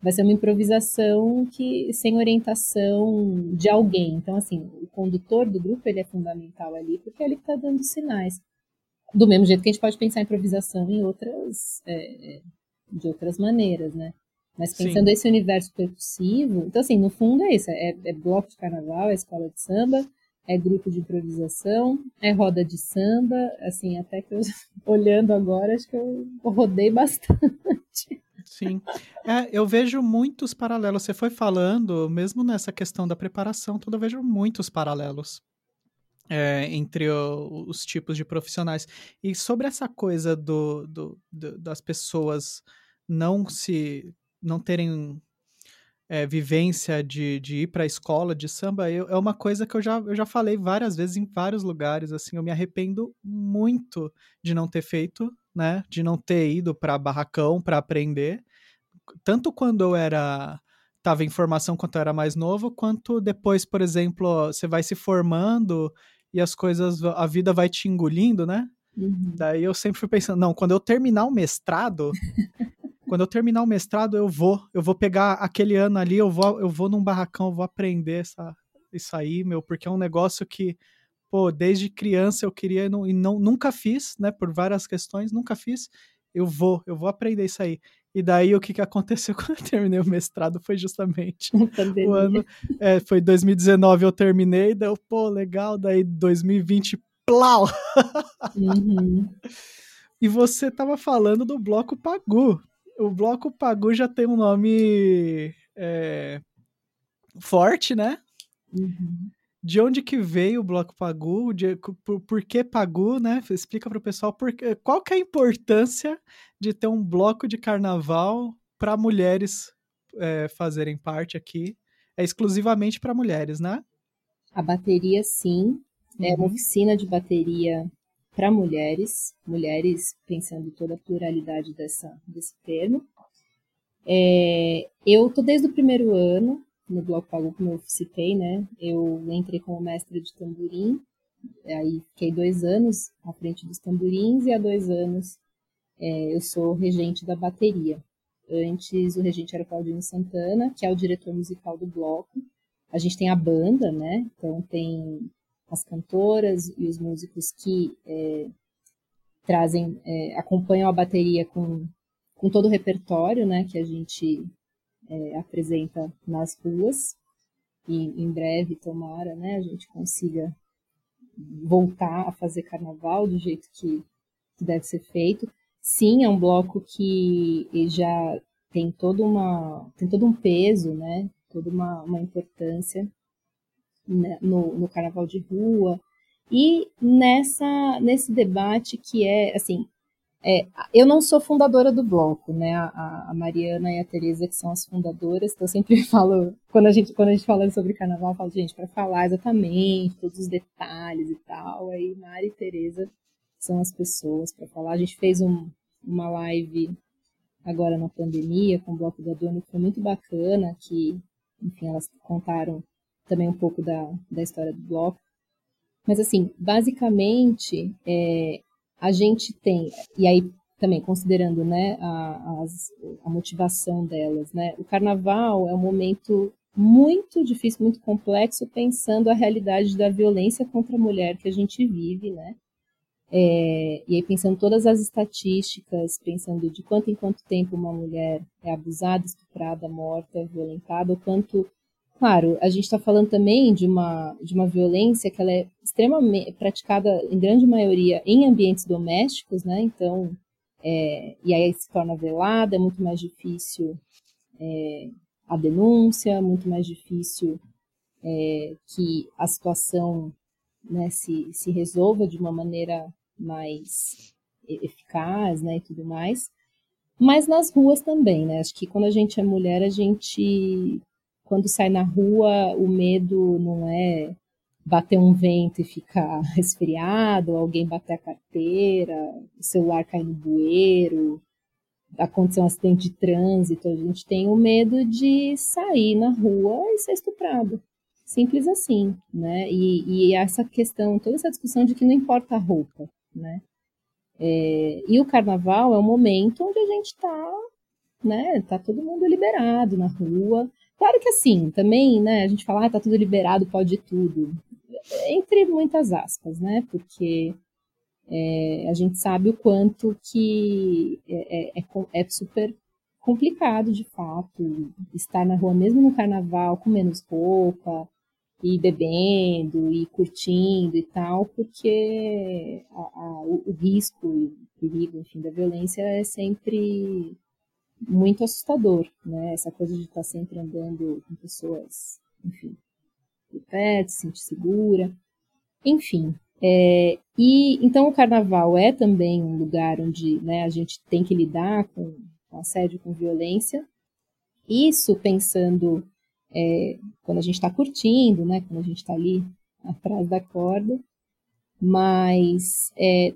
vai ser uma improvisação que sem orientação de alguém. Então, assim, o condutor do grupo ele é fundamental ali, porque é ele que está dando sinais. Do mesmo jeito que a gente pode pensar em improvisação em outras, é, de outras maneiras, né? Mas pensando Sim. esse universo percussivo, então assim, no fundo é isso, é, é bloco de carnaval, é escola de samba, é grupo de improvisação, é roda de samba, assim, até que eu, olhando agora, acho que eu rodei bastante. Sim. É, eu vejo muitos paralelos. Você foi falando, mesmo nessa questão da preparação, toda eu vejo muitos paralelos é, entre o, os tipos de profissionais. E sobre essa coisa do, do, do das pessoas não se não terem é, vivência de, de ir para a escola de samba eu, é uma coisa que eu já, eu já falei várias vezes em vários lugares. Assim, eu me arrependo muito de não ter feito né? De não ter ido para barracão para aprender. Tanto quando eu era tava em formação quando eu era mais novo, quanto depois, por exemplo, você vai se formando e as coisas, a vida vai te engolindo, né? Uhum. Daí eu sempre fui pensando, não, quando eu terminar o mestrado, quando eu terminar o mestrado, eu vou, eu vou pegar aquele ano ali, eu vou, eu vou num barracão, eu vou aprender essa, isso aí, meu, porque é um negócio que pô, desde criança eu queria não, e não, nunca fiz, né? Por várias questões, nunca fiz. Eu vou, eu vou aprender isso aí. E daí o que, que aconteceu quando eu terminei o mestrado foi justamente o ano. É, foi 2019 eu terminei, daí eu, pô, legal, daí 2020, plau! Uhum. e você tava falando do Bloco Pagu. O Bloco Pagu já tem um nome é, forte, né? Uhum de onde que veio o bloco Pagu, de, por, por, que Pagu, né? Explica para o pessoal por, qual que é a importância de ter um bloco de carnaval para mulheres é, fazerem parte aqui. É exclusivamente para mulheres, né? A bateria, sim. É uma uhum. oficina de bateria para mulheres, mulheres pensando toda a pluralidade dessa, desse termo. É, eu tô desde o primeiro ano no Bloco Pagu, como eu citei, né? Eu entrei como mestre de tamborim, aí fiquei dois anos à frente dos tamborins e há dois anos é, eu sou regente da bateria. Antes o regente era o Santana, que é o diretor musical do bloco. A gente tem a banda, né? Então tem as cantoras e os músicos que é, trazem, é, acompanham a bateria com, com todo o repertório, né? Que a gente é, apresenta nas ruas. E em breve, tomara, né? A gente consiga voltar a fazer carnaval do jeito que, que deve ser feito. Sim, é um bloco que já tem todo, uma, tem todo um peso, né? toda uma, uma importância né? no, no carnaval de rua. E nessa, nesse debate que é, assim, é, eu não sou fundadora do bloco, né? A, a, Mariana e a Teresa que são as fundadoras, então eu sempre falo, quando a gente, quando a gente fala sobre carnaval, eu falo, gente, para falar exatamente todos os detalhes e tal, aí Mari e Teresa são as pessoas para falar. A gente fez um, uma live agora na pandemia com o Bloco da Dona, que foi muito bacana, que, enfim, elas contaram também um pouco da, da história do bloco. Mas, assim, basicamente, é, a gente tem, e aí também considerando né, a, a motivação delas, né, o carnaval é um momento muito difícil, muito complexo, pensando a realidade da violência contra a mulher que a gente vive, né? É, e aí pensando todas as estatísticas, pensando de quanto em quanto tempo uma mulher é abusada, estuprada, morta, violentada, ou quanto, claro, a gente está falando também de uma de uma violência que ela é extremamente praticada em grande maioria em ambientes domésticos, né? Então, é, e aí se torna velada, é muito mais difícil é, a denúncia, muito mais difícil é, que a situação né, se, se resolva de uma maneira mais eficaz, né, e tudo mais. Mas nas ruas também, né? Acho que quando a gente é mulher, a gente, quando sai na rua, o medo não é bater um vento e ficar resfriado, alguém bater a carteira, o celular cair no bueiro, acontecer um acidente de trânsito. A gente tem o medo de sair na rua e ser estuprado. Simples assim, né? E, e essa questão, toda essa discussão de que não importa a roupa, né? É, e o carnaval é um momento onde a gente está, né? Tá todo mundo liberado na rua. Claro que assim, também, né? A gente fala, ah, tá tudo liberado, pode tudo. Entre muitas aspas, né? Porque é, a gente sabe o quanto que é, é, é, é super complicado, de fato, estar na rua, mesmo no carnaval, com menos roupa, e bebendo e curtindo e tal, porque a, a, o, o, risco e o perigo, enfim, da violência é sempre muito assustador, né? Essa coisa de estar sempre andando com pessoas, enfim, por perto, se sentir segura, enfim. É, e então o carnaval é também um lugar onde né, a gente tem que lidar com, com assédio, com violência. Isso pensando é, quando a gente está curtindo, né? Quando a gente está ali atrás da corda. Mas é,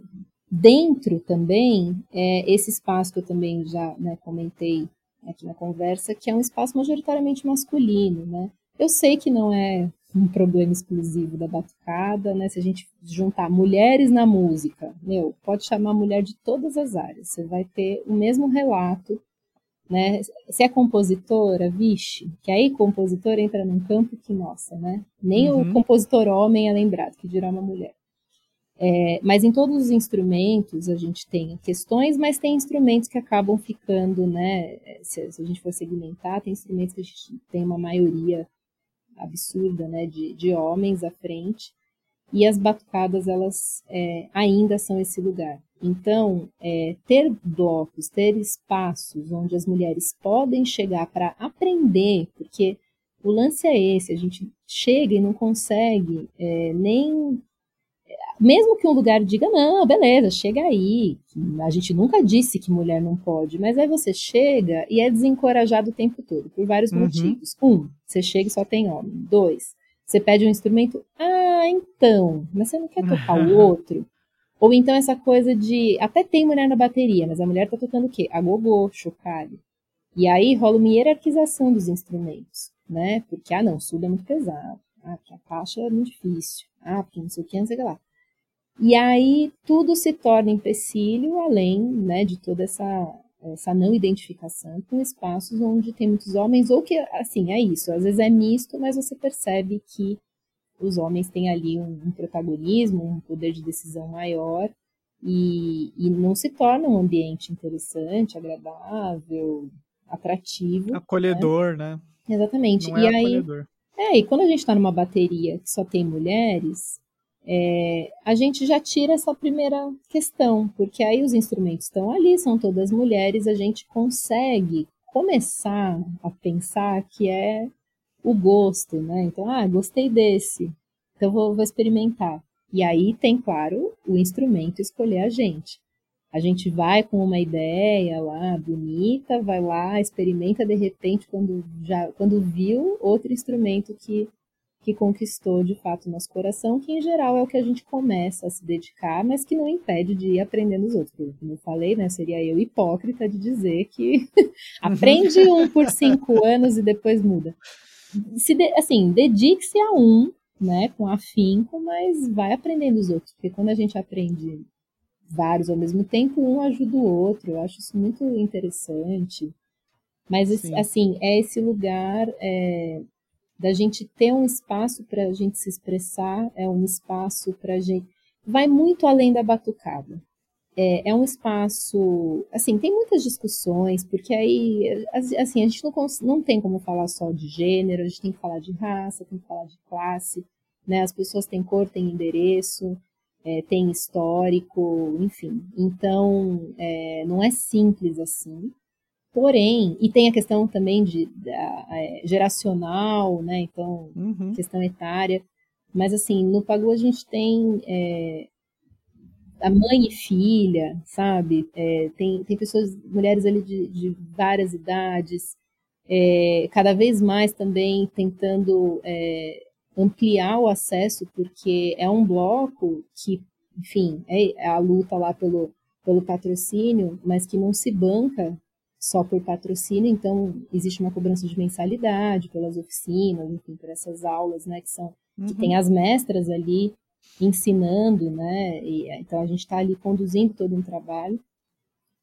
dentro também, é, esse espaço que eu também já né, comentei aqui na conversa, que é um espaço majoritariamente masculino, né? Eu sei que não é um problema exclusivo da batucada, né? Se a gente juntar mulheres na música, meu, pode chamar mulher de todas as áreas. Você vai ter o mesmo relato né? Se é compositora, vixe, que aí compositor entra num campo que, nossa, né? Nem uhum. o compositor homem é lembrado, que dirá uma mulher. É, mas em todos os instrumentos a gente tem questões, mas tem instrumentos que acabam ficando, né? Se, se a gente for segmentar, tem instrumentos que a gente tem uma maioria absurda, né? De, de homens à frente. E as batucadas, elas é, ainda são esse lugar. Então, é, ter blocos, ter espaços onde as mulheres podem chegar para aprender, porque o lance é esse, a gente chega e não consegue é, nem. Mesmo que um lugar diga, não, beleza, chega aí. A gente nunca disse que mulher não pode, mas aí você chega e é desencorajado o tempo todo, por vários uhum. motivos. Um, você chega e só tem homem. Dois, você pede um instrumento, ah, então, mas você não quer tocar o outro? Ou então essa coisa de. Até tem mulher na bateria, mas a mulher tá tocando o quê? Agogô, chocalho. E aí rola uma hierarquização dos instrumentos, né? Porque, ah, não, surdo é muito pesado. Ah, porque a caixa é muito difícil. Ah, porque não sei o que, não sei o que lá. E aí tudo se torna empecilho, além né, de toda essa, essa não identificação com espaços onde tem muitos homens, ou que, assim, é isso, às vezes é misto, mas você percebe que os homens têm ali um, um protagonismo, um poder de decisão maior, e, e não se torna um ambiente interessante, agradável, atrativo. Acolhedor, né? né? Exatamente. Não é e aí, acolhedor. é, e quando a gente está numa bateria que só tem mulheres, é, a gente já tira essa primeira questão, porque aí os instrumentos estão ali, são todas mulheres, a gente consegue começar a pensar que é o gosto, né? Então, ah, gostei desse, então vou, vou experimentar. E aí tem, claro, o instrumento escolher a gente. A gente vai com uma ideia lá bonita, vai lá, experimenta de repente quando já quando viu outro instrumento que que conquistou de fato nosso coração, que em geral é o que a gente começa a se dedicar, mas que não impede de ir aprendendo os outros. Como eu falei, né, seria eu hipócrita de dizer que aprende um por cinco anos e depois muda. Se de, assim, dedique-se a um, né, com afinco, mas vai aprendendo os outros, porque quando a gente aprende vários ao mesmo tempo, um ajuda o outro. Eu acho isso muito interessante. Mas, Sim. assim, é esse lugar é, da gente ter um espaço para a gente se expressar, é um espaço para a gente. Vai muito além da batucada. É, é, um espaço. Assim, tem muitas discussões, porque aí, assim, a gente não, não tem como falar só de gênero, a gente tem que falar de raça, tem que falar de classe, né? As pessoas têm cor, têm endereço, é, tem histórico, enfim. Então, é, não é simples assim. Porém, e tem a questão também de, é, geracional, né? Então, uhum. questão etária. Mas, assim, no Pagu a gente tem é, a mãe e filha, sabe? É, tem, tem pessoas, mulheres ali de, de várias idades, é, cada vez mais também tentando é, ampliar o acesso, porque é um bloco que, enfim, é a luta lá pelo, pelo patrocínio, mas que não se banca só por patrocínio, então existe uma cobrança de mensalidade pelas oficinas, enfim, por essas aulas, né, que são uhum. que tem as mestras ali ensinando, né, e, então a gente está ali conduzindo todo um trabalho,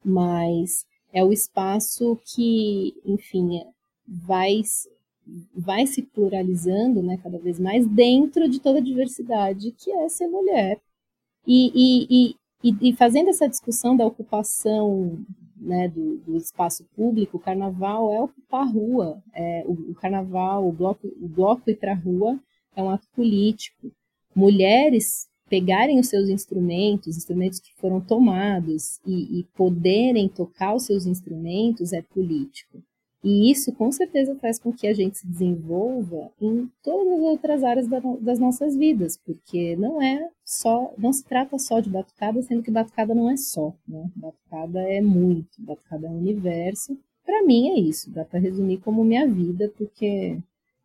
mas é o espaço que, enfim, vai vai se pluralizando, né, cada vez mais dentro de toda a diversidade que é ser mulher e, e, e, e fazendo essa discussão da ocupação né, do, do, espaço público, o carnaval é ocupar a rua. É, o, o, carnaval, o bloco, o bloco ir para a rua é um ato político. Mulheres pegarem os seus instrumentos, instrumentos que foram tomados, e, e poderem tocar os seus instrumentos é político. E isso com certeza faz com que a gente se desenvolva em todas as outras áreas da, das nossas vidas, porque não é só, não se trata só de batucada, sendo que batucada não é só, né? Batucada é muito, batucada é um universo. Para mim é isso, dá para resumir como minha vida, porque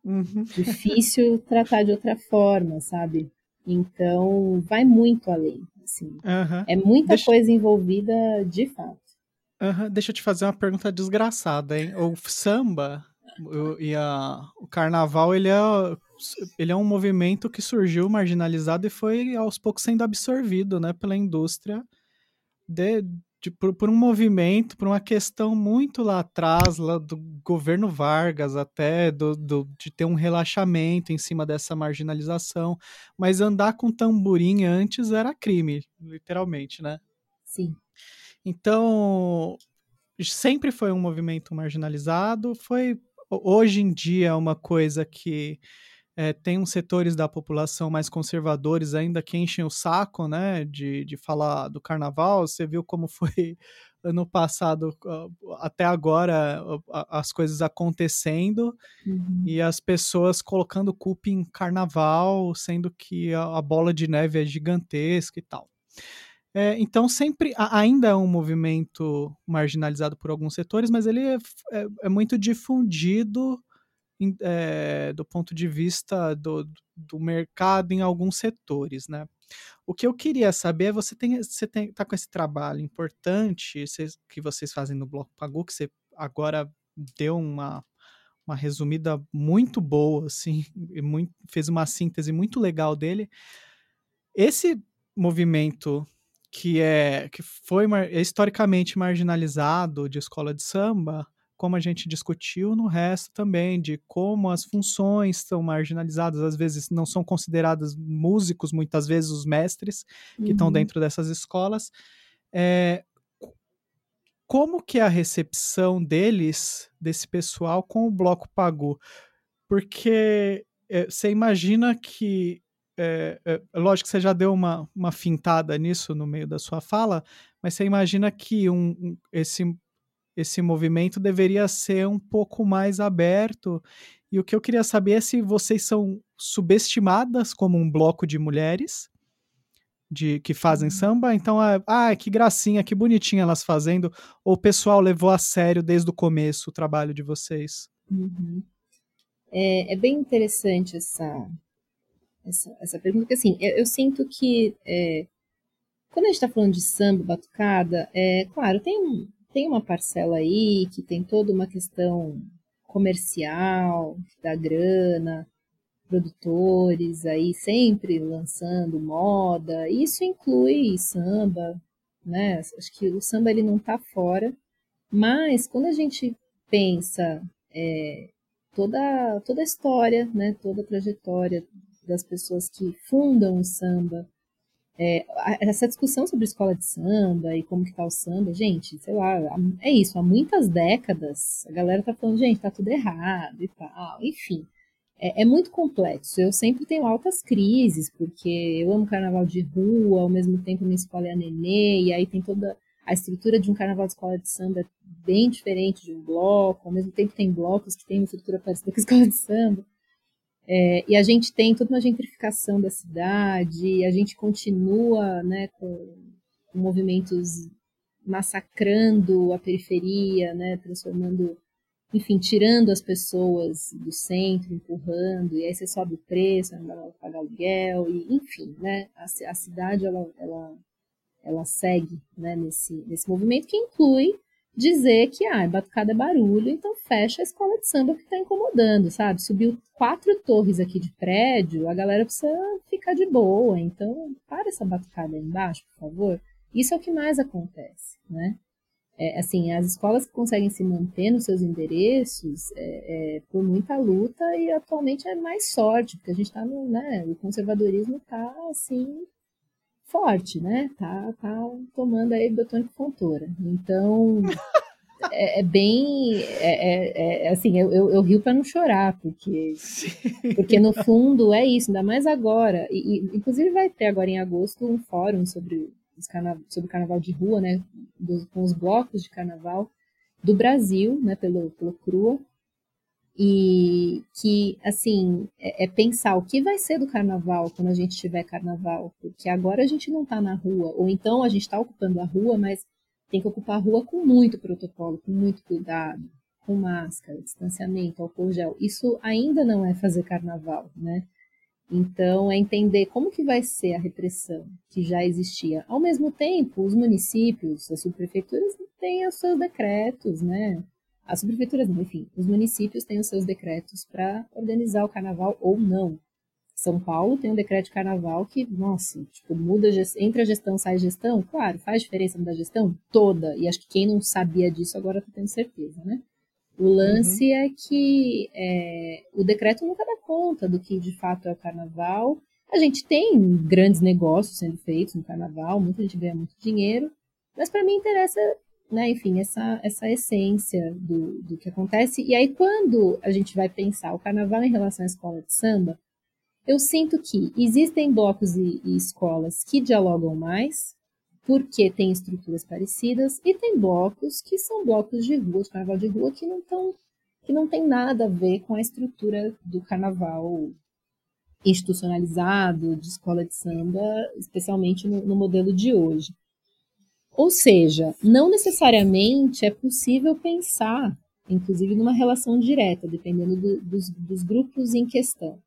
uhum. difícil tratar de outra forma, sabe? Então vai muito além, assim. Uhum. É muita Deixa... coisa envolvida de fato. Uhum, deixa eu te fazer uma pergunta desgraçada, hein? O samba e a, o carnaval, ele é, ele é um movimento que surgiu marginalizado e foi aos poucos sendo absorvido né, pela indústria de, de, por, por, um movimento, por uma questão muito lá atrás, lá do governo Vargas até, do, do, de ter um relaxamento em cima dessa marginalização. Mas andar com tamborim antes era crime, literalmente, né? Sim. Então, sempre foi um movimento marginalizado, foi hoje em dia é uma coisa que é, tem uns setores da população mais conservadores ainda que enchem o saco, né, de, de falar do carnaval. Você viu como foi ano passado até agora as coisas acontecendo uhum. e as pessoas colocando culpa em carnaval, sendo que a bola de neve é gigantesca e tal. É, então, sempre ainda é um movimento marginalizado por alguns setores, mas ele é, é, é muito difundido em, é, do ponto de vista do, do mercado em alguns setores, né? O que eu queria saber é você tem você tem tá com esse trabalho importante que vocês fazem no Bloco Pagu, que você agora deu uma uma resumida muito boa, assim, muito, fez uma síntese muito legal dele. Esse movimento que é que foi é historicamente marginalizado de escola de samba, como a gente discutiu no resto também, de como as funções são marginalizadas, às vezes não são consideradas músicos, muitas vezes os mestres que uhum. estão dentro dessas escolas. É, como que é a recepção deles, desse pessoal, com o Bloco Pagu? Porque é, você imagina que. É, é, lógico que você já deu uma, uma fintada nisso no meio da sua fala, mas você imagina que um, um, esse, esse movimento deveria ser um pouco mais aberto. E o que eu queria saber é se vocês são subestimadas como um bloco de mulheres de que fazem uhum. samba, então, ah, ah, que gracinha, que bonitinha elas fazendo, ou o pessoal levou a sério desde o começo o trabalho de vocês? Uhum. É, é, bem interessante essa, essa, essa pergunta, porque assim, eu, eu sinto que é, quando a gente está falando de samba, batucada, é claro, tem, tem uma parcela aí que tem toda uma questão comercial, da grana, produtores aí sempre lançando moda. Isso inclui samba, né? Acho que o samba ele não está fora, mas quando a gente pensa é, toda toda a história, né? Toda a trajetória das pessoas que fundam o samba, é, essa discussão sobre escola de samba e como que tá o samba, gente, sei lá, é isso, há muitas décadas a galera tá falando, gente, tá tudo errado e tal, enfim é, é, muito complexo. Eu sempre tenho altas crises, porque eu amo carnaval de rua, ao mesmo tempo minha escola é a nenê, e aí tem toda a estrutura de um carnaval de escola de samba bem diferente de um bloco, ao mesmo tempo tem blocos que têm uma estrutura parecida com a escola de samba. É, e a gente tem toda uma gentrificação da cidade, a gente continua né, com, com movimentos massacrando a periferia, né, transformando enfim, tirando as pessoas do centro, empurrando, e aí você sobe o preço, não dá pagar aluguel, e, enfim, né, a, a cidade, ela, ela, ela segue né, nesse, nesse movimento que inclui dizer que, ah, batucada é barulho, então fecha a escola de samba que está incomodando, sabe? Subiu quatro torres aqui de prédio, a galera precisa ficar de boa, então para essa batucada aí embaixo, por favor. Isso é o que mais acontece, né? é, assim, as escolas que conseguem se manter nos seus endereços é, é, por muita luta e atualmente é mais sorte, porque a gente está no, né, o conservadorismo está assim forte, né? Tá, tá tomando aí botânico fontoura. Então é, é, bem, é, é, é assim, eu, eu, eu rio para não chorar, porque porque no fundo é isso, ainda mais agora. E, e, inclusive vai ter agora em agosto um fórum sobre sobre o carnaval de rua, né, com os blocos de carnaval do Brasil, né, pelo, pelo CRUA, e que, assim, é, é, pensar o que vai ser do carnaval quando a gente tiver carnaval, porque agora a gente não está na rua, ou então a gente está ocupando a rua, mas tem que ocupar a rua com muito protocolo, com muito cuidado, com máscara, distanciamento, álcool gel. Isso ainda não é fazer carnaval, né? Então, é entender como que vai ser a repressão que já existia. Ao mesmo tempo, os municípios, as subprefeituras têm os seus decretos, né? As subprefeituras não, enfim, os municípios têm os seus decretos para organizar o carnaval ou não. São Paulo tem um decreto de carnaval que, nossa, tipo, muda, entre a gestão sai a gestão, claro, faz diferença da gestão toda, e acho que quem não sabia disso agora está tendo certeza, né? O lance uhum. é que é, o decreto nunca dá conta do que de fato é o carnaval. A gente tem grandes negócios sendo feitos no carnaval, muita gente ganha muito dinheiro, mas para mim interessa, né, enfim, essa, essa essência do, do que acontece. E aí, quando a gente vai pensar o carnaval em relação à escola de samba, eu sinto que existem blocos e, e escolas que dialogam mais, porque tem estruturas parecidas e tem blocos que são blocos de rua, de carnaval de rua, que não tão, que não tem nada a ver com a estrutura do carnaval institucionalizado, de escola de samba, especialmente no, no modelo de hoje. Ou seja, não necessariamente é possível pensar, inclusive, numa relação direta, dependendo do, dos, dos grupos em questão.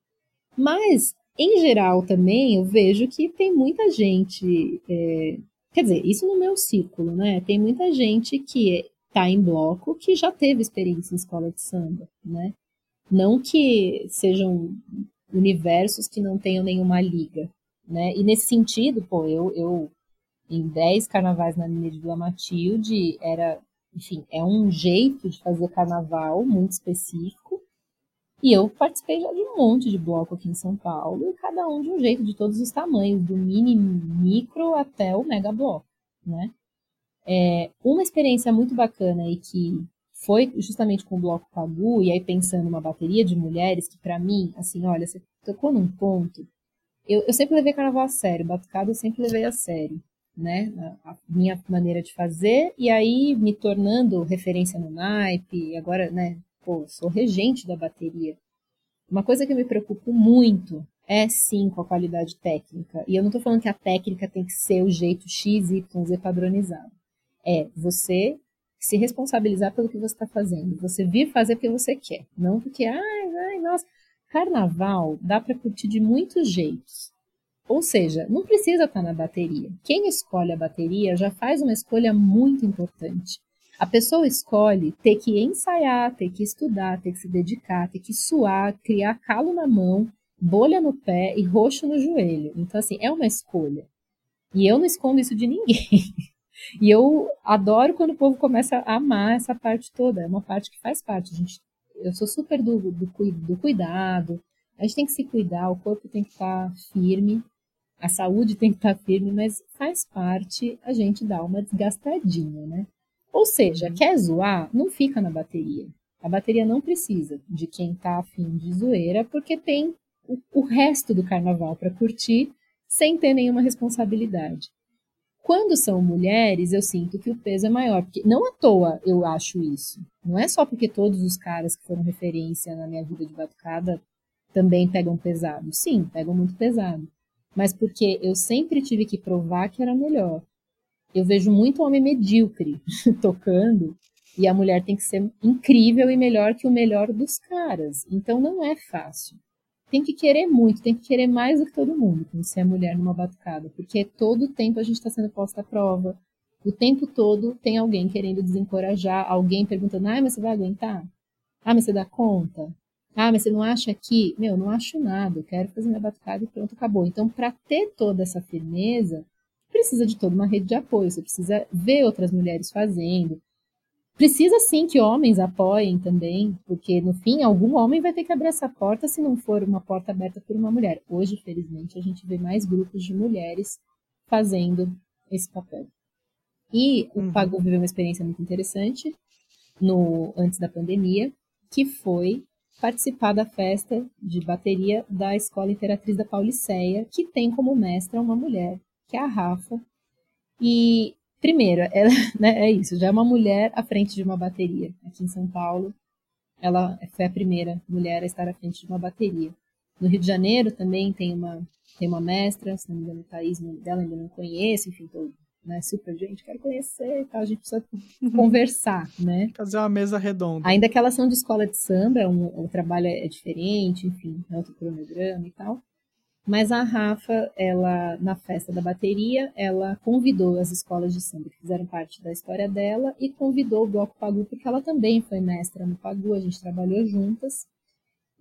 Mas em geral também eu vejo que tem muita gente, é, quer dizer, isso no meu círculo, né? Tem muita gente que está em bloco que já teve experiência em escola de samba, né? Não que sejam universos que não tenham nenhuma liga, né? E nesse sentido, pô, eu, eu em 10 carnavais na linha de Vila Matilde, era, enfim, é um jeito de fazer carnaval muito específico. E eu participei já de um monte de bloco aqui em São Paulo, e cada um de um jeito, de todos os tamanhos, do mini, micro até o mega bloco, né? É, uma experiência muito bacana e que foi justamente com o bloco Pagu, e aí pensando uma bateria de mulheres, que para mim, assim, olha, você tocou num ponto. Eu, eu sempre levei carnaval a sério, batucada eu sempre levei a sério né, a minha maneira de fazer, e aí me tornando referência no naipe, agora, né, pô, sou regente da bateria. Uma coisa que eu me preocupo muito é sim com a qualidade técnica. E eu não estou falando que a técnica tem que ser o jeito X, Y, Z padronizado. É você se responsabilizar pelo que você está fazendo. Você vir fazer porque você quer. Não porque, ai, ai, nossa. Carnaval dá para curtir de muitos jeitos. Ou seja, não precisa estar na bateria. Quem escolhe a bateria já faz uma escolha muito importante. A pessoa escolhe ter que ensaiar, ter que estudar, ter que se dedicar, ter que suar, criar calo na mão, bolha no pé e roxo no joelho. Então, assim, é uma escolha. E eu não escondo isso de ninguém. E eu adoro quando o povo começa a amar essa parte toda. É uma parte que faz parte. A gente, eu sou super do, do, do cuidado. A gente tem que se cuidar, o corpo tem que estar firme a saúde tem que estar firme, mas faz parte a gente dar uma desgastadinha, né? Ou seja, uhum. quer zoar? Não fica na bateria. A bateria não precisa de quem tá afim de zoeira, porque tem o, o resto do carnaval para curtir sem ter nenhuma responsabilidade. Quando são mulheres, eu sinto que o peso é maior, porque não à toa eu acho isso. Não é só porque todos os caras que foram referência na minha vida de batucada também pegam pesado. Sim, pegam muito pesado mas porque eu sempre tive que provar que era melhor. Eu vejo muito homem medíocre tocando e a mulher tem que ser incrível e melhor que o melhor dos caras. Então não é fácil. Tem que querer muito, tem que querer mais do que todo mundo quando você é mulher numa batucada, porque todo tempo a gente está sendo posta à prova. O tempo todo tem alguém querendo desencorajar, alguém perguntando: ah, mas você vai aguentar? Ah, mas você dá conta? Ah, mas você não acha que? Meu, não acho nada, eu quero fazer minha batucada e pronto, acabou. Então, para ter toda essa firmeza, precisa de toda uma rede de apoio, você precisa ver outras mulheres fazendo. Precisa sim que homens apoiem também, porque no fim algum homem vai ter que abrir essa porta se não for uma porta aberta por uma mulher. Hoje, felizmente, a gente vê mais grupos de mulheres fazendo esse papel. E o uhum. Viveu uma experiência muito interessante no antes da pandemia, que foi participar da festa de bateria da Escola Imperatriz da Pauliceia, que tem como mestra uma mulher, que é a Rafa. E, primeiro, ela, né, é isso, já é uma mulher à frente de uma bateria aqui em São Paulo. Ela foi a primeira mulher a estar à frente de uma bateria. No Rio de Janeiro também tem uma, tem uma mestra, se não me engano, nome dela ainda não conheço, enfim, tô né? Super, gente, quero conhecer e tal. A gente precisa conversar, né? Fazer uma mesa redonda. Ainda que elas são de escola de samba, é um, o trabalho é diferente, enfim, é outro cronograma e tal. Mas a Rafa, ela, na festa da bateria, ela convidou as escolas de samba que fizeram parte da história dela e convidou o Bloco Pagu, porque ela também foi mestra no Pagu, a gente trabalhou juntas.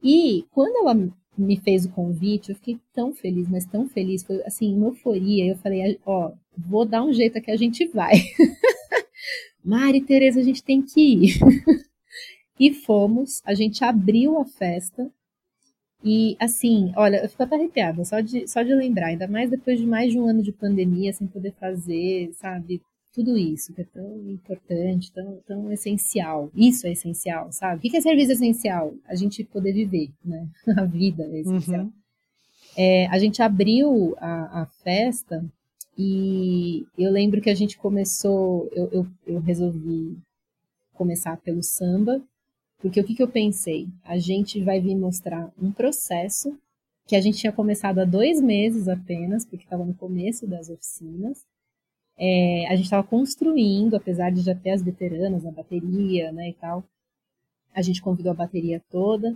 E quando ela me fez o convite, eu fiquei tão feliz, mas tão feliz, foi assim, uma euforia. Eu falei, ó, vou dar um jeito que a gente vai. Mari Tereza, a gente tem que ir. e fomos, a gente abriu a festa. E assim, olha, eu fico até arrepiada só de, só de lembrar, ainda mais depois de mais de um ano de pandemia, sem poder fazer, sabe, tudo isso que é tão importante, tão, tão essencial. Isso é essencial, sabe? O que é serviço essencial? A gente poder viver, né? A vida é essencial. Uhum. É, a gente abriu a, a, festa e eu lembro que a gente começou, eu, eu, eu resolvi começar pelo samba, porque o que, que eu pensei? A gente vai vir mostrar um processo que a gente tinha começado há dois meses apenas, porque estava no começo das oficinas, é, a gente estava construindo, apesar de já ter as veteranas na bateria, né, e tal. A gente convidou a bateria toda.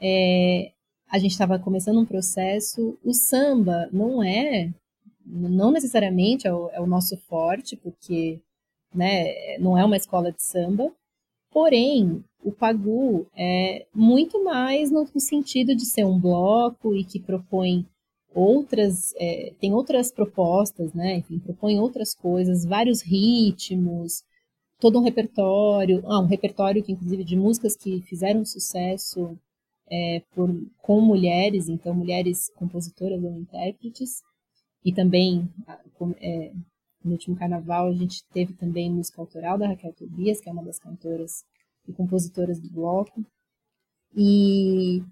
É, a gente estava começando um processo. O samba não é, não necessariamente é o, é o nosso forte, porque né, não é uma escola de samba, porém o Pagu é muito mais no sentido de ser um bloco e que propõe outras, é, tem outras propostas, né? Enfim, propõe outras coisas, vários ritmos, todo um repertório, ah, um repertório que inclusive de músicas que fizeram sucesso é, por, com mulheres, então mulheres compositoras ou intérpretes, e também é, no último carnaval a gente teve também música autoral da Raquel Tobias, que é uma das cantoras e compositoras do bloco. E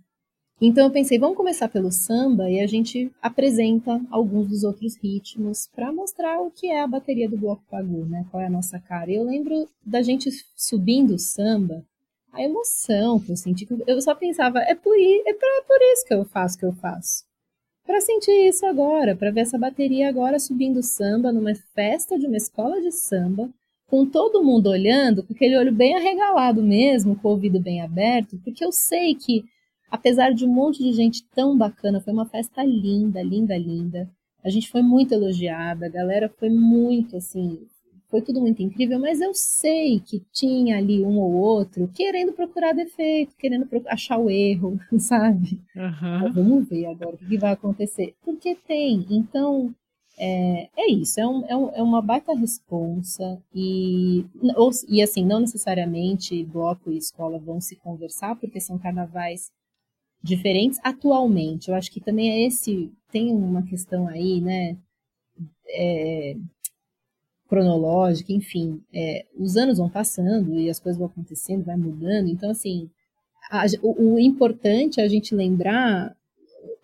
então eu pensei, vamos começar pelo samba e a gente apresenta alguns dos outros ritmos para mostrar o que é a bateria do bloco Pagu, né? Qual é a nossa cara. E eu lembro da gente subindo o samba, a emoção que eu senti, eu só pensava, é por, é por isso que eu faço o que eu faço. Para sentir isso agora, para ver essa bateria agora subindo samba numa festa de uma escola de samba, com todo mundo olhando, com aquele olho bem arregalado mesmo, com o ouvido bem aberto, porque eu sei que, apesar de um monte de gente tão bacana, foi uma festa linda, linda, linda. A gente foi muito elogiada, a galera foi muito assim, foi tudo muito incrível, mas eu sei que tinha ali um ou outro querendo procurar defeito, querendo achar o erro, sabe? Uhum. vamos ver agora o que vai acontecer. Porque tem, então é, é isso, é, um, é, um, é uma baita responsa e, ou, e assim, não necessariamente bloco e escola vão se conversar, porque são carnavais diferentes atualmente. Eu acho que também é esse, tem uma questão aí, né, é, cronológica, enfim, é, os anos vão passando e as coisas vão acontecendo, vai mudando, então assim, a, o, o importante é a gente lembrar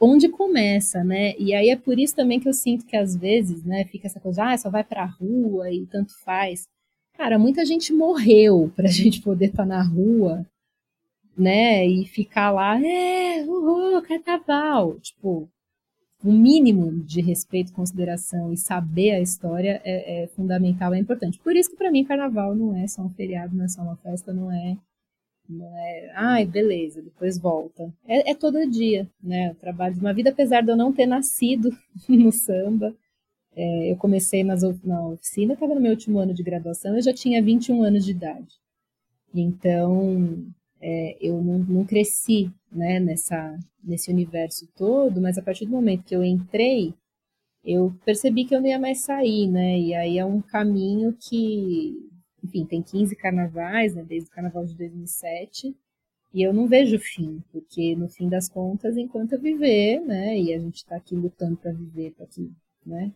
onde começa, né? E aí é por isso também que eu sinto que às vezes, né, fica essa coisa, ah, só vai pra rua e tanto faz. Cara, muita gente morreu pra gente poder estar tá na rua, né, e ficar lá, é, uhul, carnaval. Tipo, o mínimo de respeito, consideração e saber a história é, é fundamental, é importante. Por isso que para mim carnaval não é só um feriado, não é só uma festa, não é não é, ai, beleza, depois volta. É, é todo dia, né? O trabalho de uma vida, apesar de eu não ter nascido no samba. É, eu comecei nas, na oficina, estava no meu último ano de graduação, eu já tinha 21 anos de idade. Então, é, eu não, não cresci né, nessa, nesse universo todo, mas a partir do momento que eu entrei, eu percebi que eu não ia mais sair, né? E aí é um caminho que enfim, tem 15 carnavais, né, desde o carnaval de 2007, e eu não vejo fim, porque no fim das contas, enquanto eu viver, né, e a gente está aqui lutando para viver, para que, né,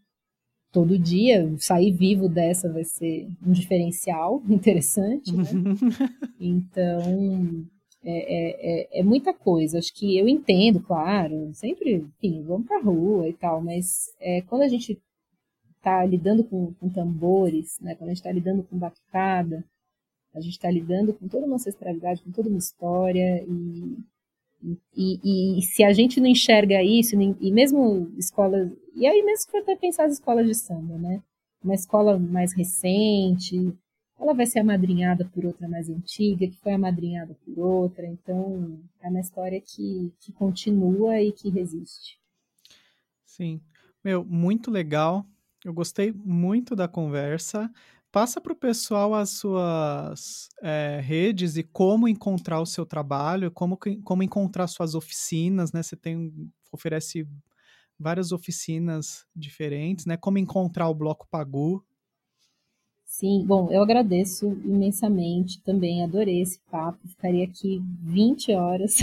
todo dia sair vivo dessa vai ser um diferencial interessante, né? Então, é, é, é, muita coisa. Acho que eu entendo, claro, sempre, enfim, vamos pra rua e tal, mas é, quando a gente está lidando com, com, tambores, né? quando a gente está lidando com batucada, a gente está lidando com toda uma ancestralidade, com toda uma história, e, e, e, se a gente não enxerga isso, e mesmo escolas, e aí mesmo até pensar as escolas de samba, né? Uma escola mais recente, ela vai ser amadrinhada por outra mais antiga, que foi amadrinhada por outra, então é uma história que, que continua e que resiste. Sim. Meu, muito legal. Eu gostei muito da conversa. Passa para o pessoal as suas é, redes e como encontrar o seu trabalho, como, como encontrar suas oficinas, né? Você tem, oferece várias oficinas diferentes, né? Como encontrar o Bloco Pagu. Sim, bom, eu agradeço imensamente também, adorei esse papo, ficaria aqui 20 horas.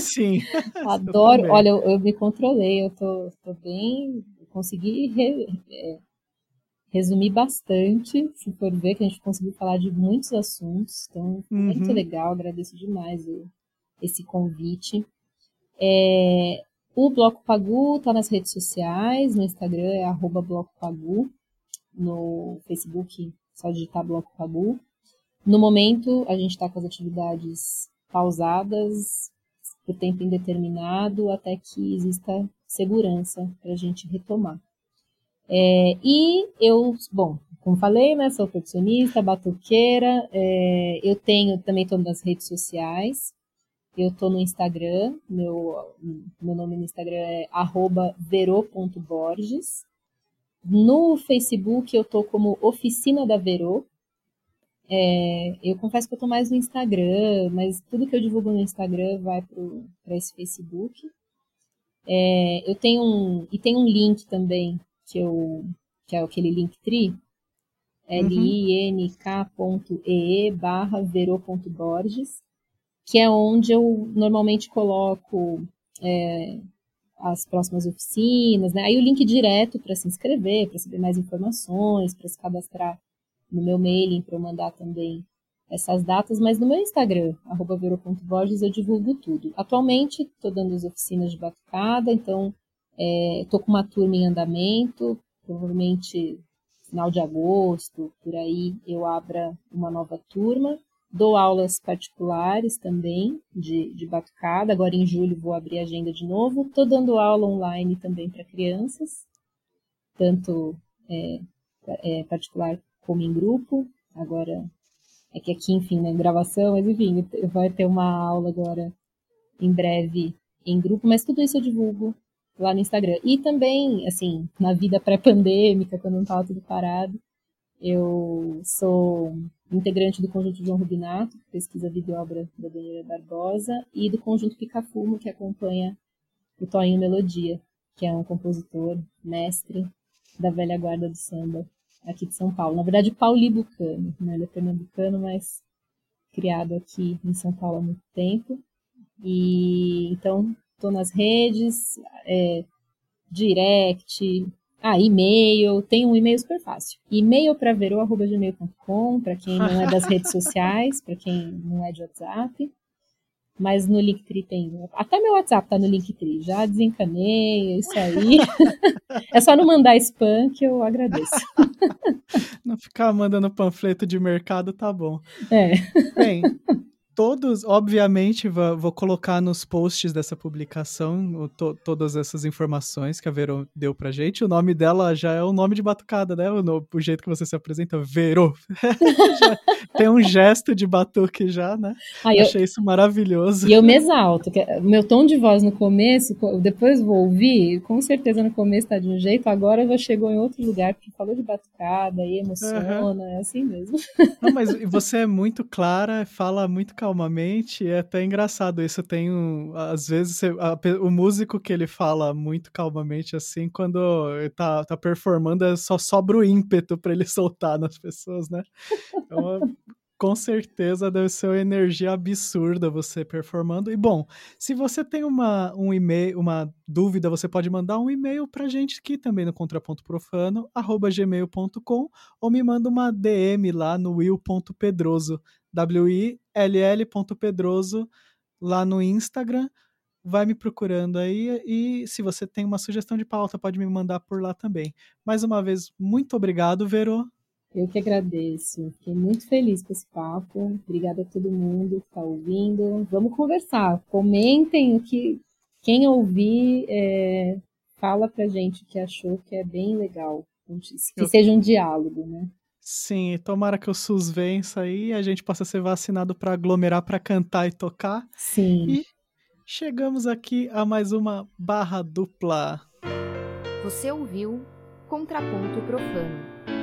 Sim. Adoro, olha, eu, eu, me controlei, eu tô, tô bem consegui re, é, resumir bastante, se for ver, que a gente conseguiu falar de muitos assuntos. Então, uhum. muito legal, agradeço demais o, esse convite. É, o Bloco Pagu está nas redes sociais, no Instagram é arroba Bloco Pagu, no Facebook só digitar Bloco Pagu. No momento, a gente está com as atividades pausadas por tempo indeterminado até que exista segurança para a gente retomar. É, e eu, bom, como falei, né, sou percussionista, batuqueira, é, eu tenho também todas as redes sociais, eu tô no Instagram, meu, meu nome no Instagram é vero.borges. No Facebook eu tô como Oficina da Verô. É, eu confesso que eu tô mais no Instagram, mas tudo que eu divulgo no Instagram vai para esse Facebook. É, eu tenho um. E tem um link também, que, eu, que é aquele Linktree, link.ee barra vero.borges, que é onde eu normalmente coloco é, as próximas oficinas, né? Aí o link direto para se inscrever, para saber mais informações, para se cadastrar no meu mailing, para eu mandar também essas datas, mas no meu Instagram, vero.borges, eu divulgo tudo. Atualmente, estou dando as oficinas de batucada, então estou é, com uma turma em andamento, provavelmente final de agosto, por aí eu abra uma nova turma. Dou aulas particulares também de, de batucada. Agora em julho vou abrir a agenda de novo. Estou dando aula online também para crianças, tanto é, é, particular como em grupo. Agora é que aqui, enfim, na né, gravação, mas enfim, vai ter uma aula agora em breve em grupo, mas tudo isso eu divulgo lá no Instagram. E também, assim, na vida pré-pandêmica, quando não estava tudo parado, eu sou integrante do Conjunto João Rubinato, que pesquisa e obra da Daniela Barbosa, e do Conjunto Picafumo, que acompanha o Toinho Melodia, que é um compositor, mestre da velha guarda do samba aqui de São Paulo. Na verdade, paulibucano, né? ele é pernambucano, mas criado aqui em São Paulo há muito tempo. E então estou nas redes, é, direct, ah, e-mail, tem um e-mail super fácil. E-mail para verô.gmail.com, para quem não é das redes sociais, para quem não é de WhatsApp. Mas no Linktree tem. Até meu WhatsApp tá no Linktree. Já desencanei, é isso aí. é só não mandar spam que eu agradeço. não ficar mandando panfleto de mercado, tá bom. É. Bem, todos, obviamente, vou, colocar nos posts dessa publicação to, todas essas informações que a Vero deu pra gente. O nome dela já é o nome de batucada, né? O, o jeito que você se apresenta, Vero. tem um gesto de batuque já, né? Ah, eu, Achei isso maravilhoso. E eu me exalto. Que, meu tom de voz no começo, depois vou ouvir, com certeza no começo tá de um jeito, agora já chegou em outro lugar, porque falou de batucada e emociona, uhum. é assim mesmo. Não, mas você é muito clara, fala muito calmamente, é até engraçado isso. Tem um, às vezes você, a, o músico que ele fala muito calmamente assim, quando tá, tá performando, é só sobra o ímpeto para ele soltar nas pessoas, né? Então, com certeza deve ser uma energia absurda você performando. E bom, se você tem uma, um e-mail, uma dúvida, você pode mandar um e-mail pra gente aqui também no contraponto profano, gmail.com, ou me manda uma DM lá no will.pedroso, W-I-L-L.pedroso, lá no Instagram. Vai me procurando aí e se você tem uma sugestão de pauta, pode me mandar por lá também. Mais uma vez, muito obrigado, Vero. Eu que agradeço. Fiquei muito feliz com esse papo. Obrigada a todo mundo que está ouvindo. Vamos conversar. Comentem o que. Quem ouvir, é, fala pra gente o que achou, que é bem legal. Que seja um diálogo, né? Sim, tomara que o SUS vença aí e a gente possa ser vacinado para aglomerar, para cantar e tocar. Sim. E chegamos aqui a mais uma barra dupla. Você ouviu Contraponto Profano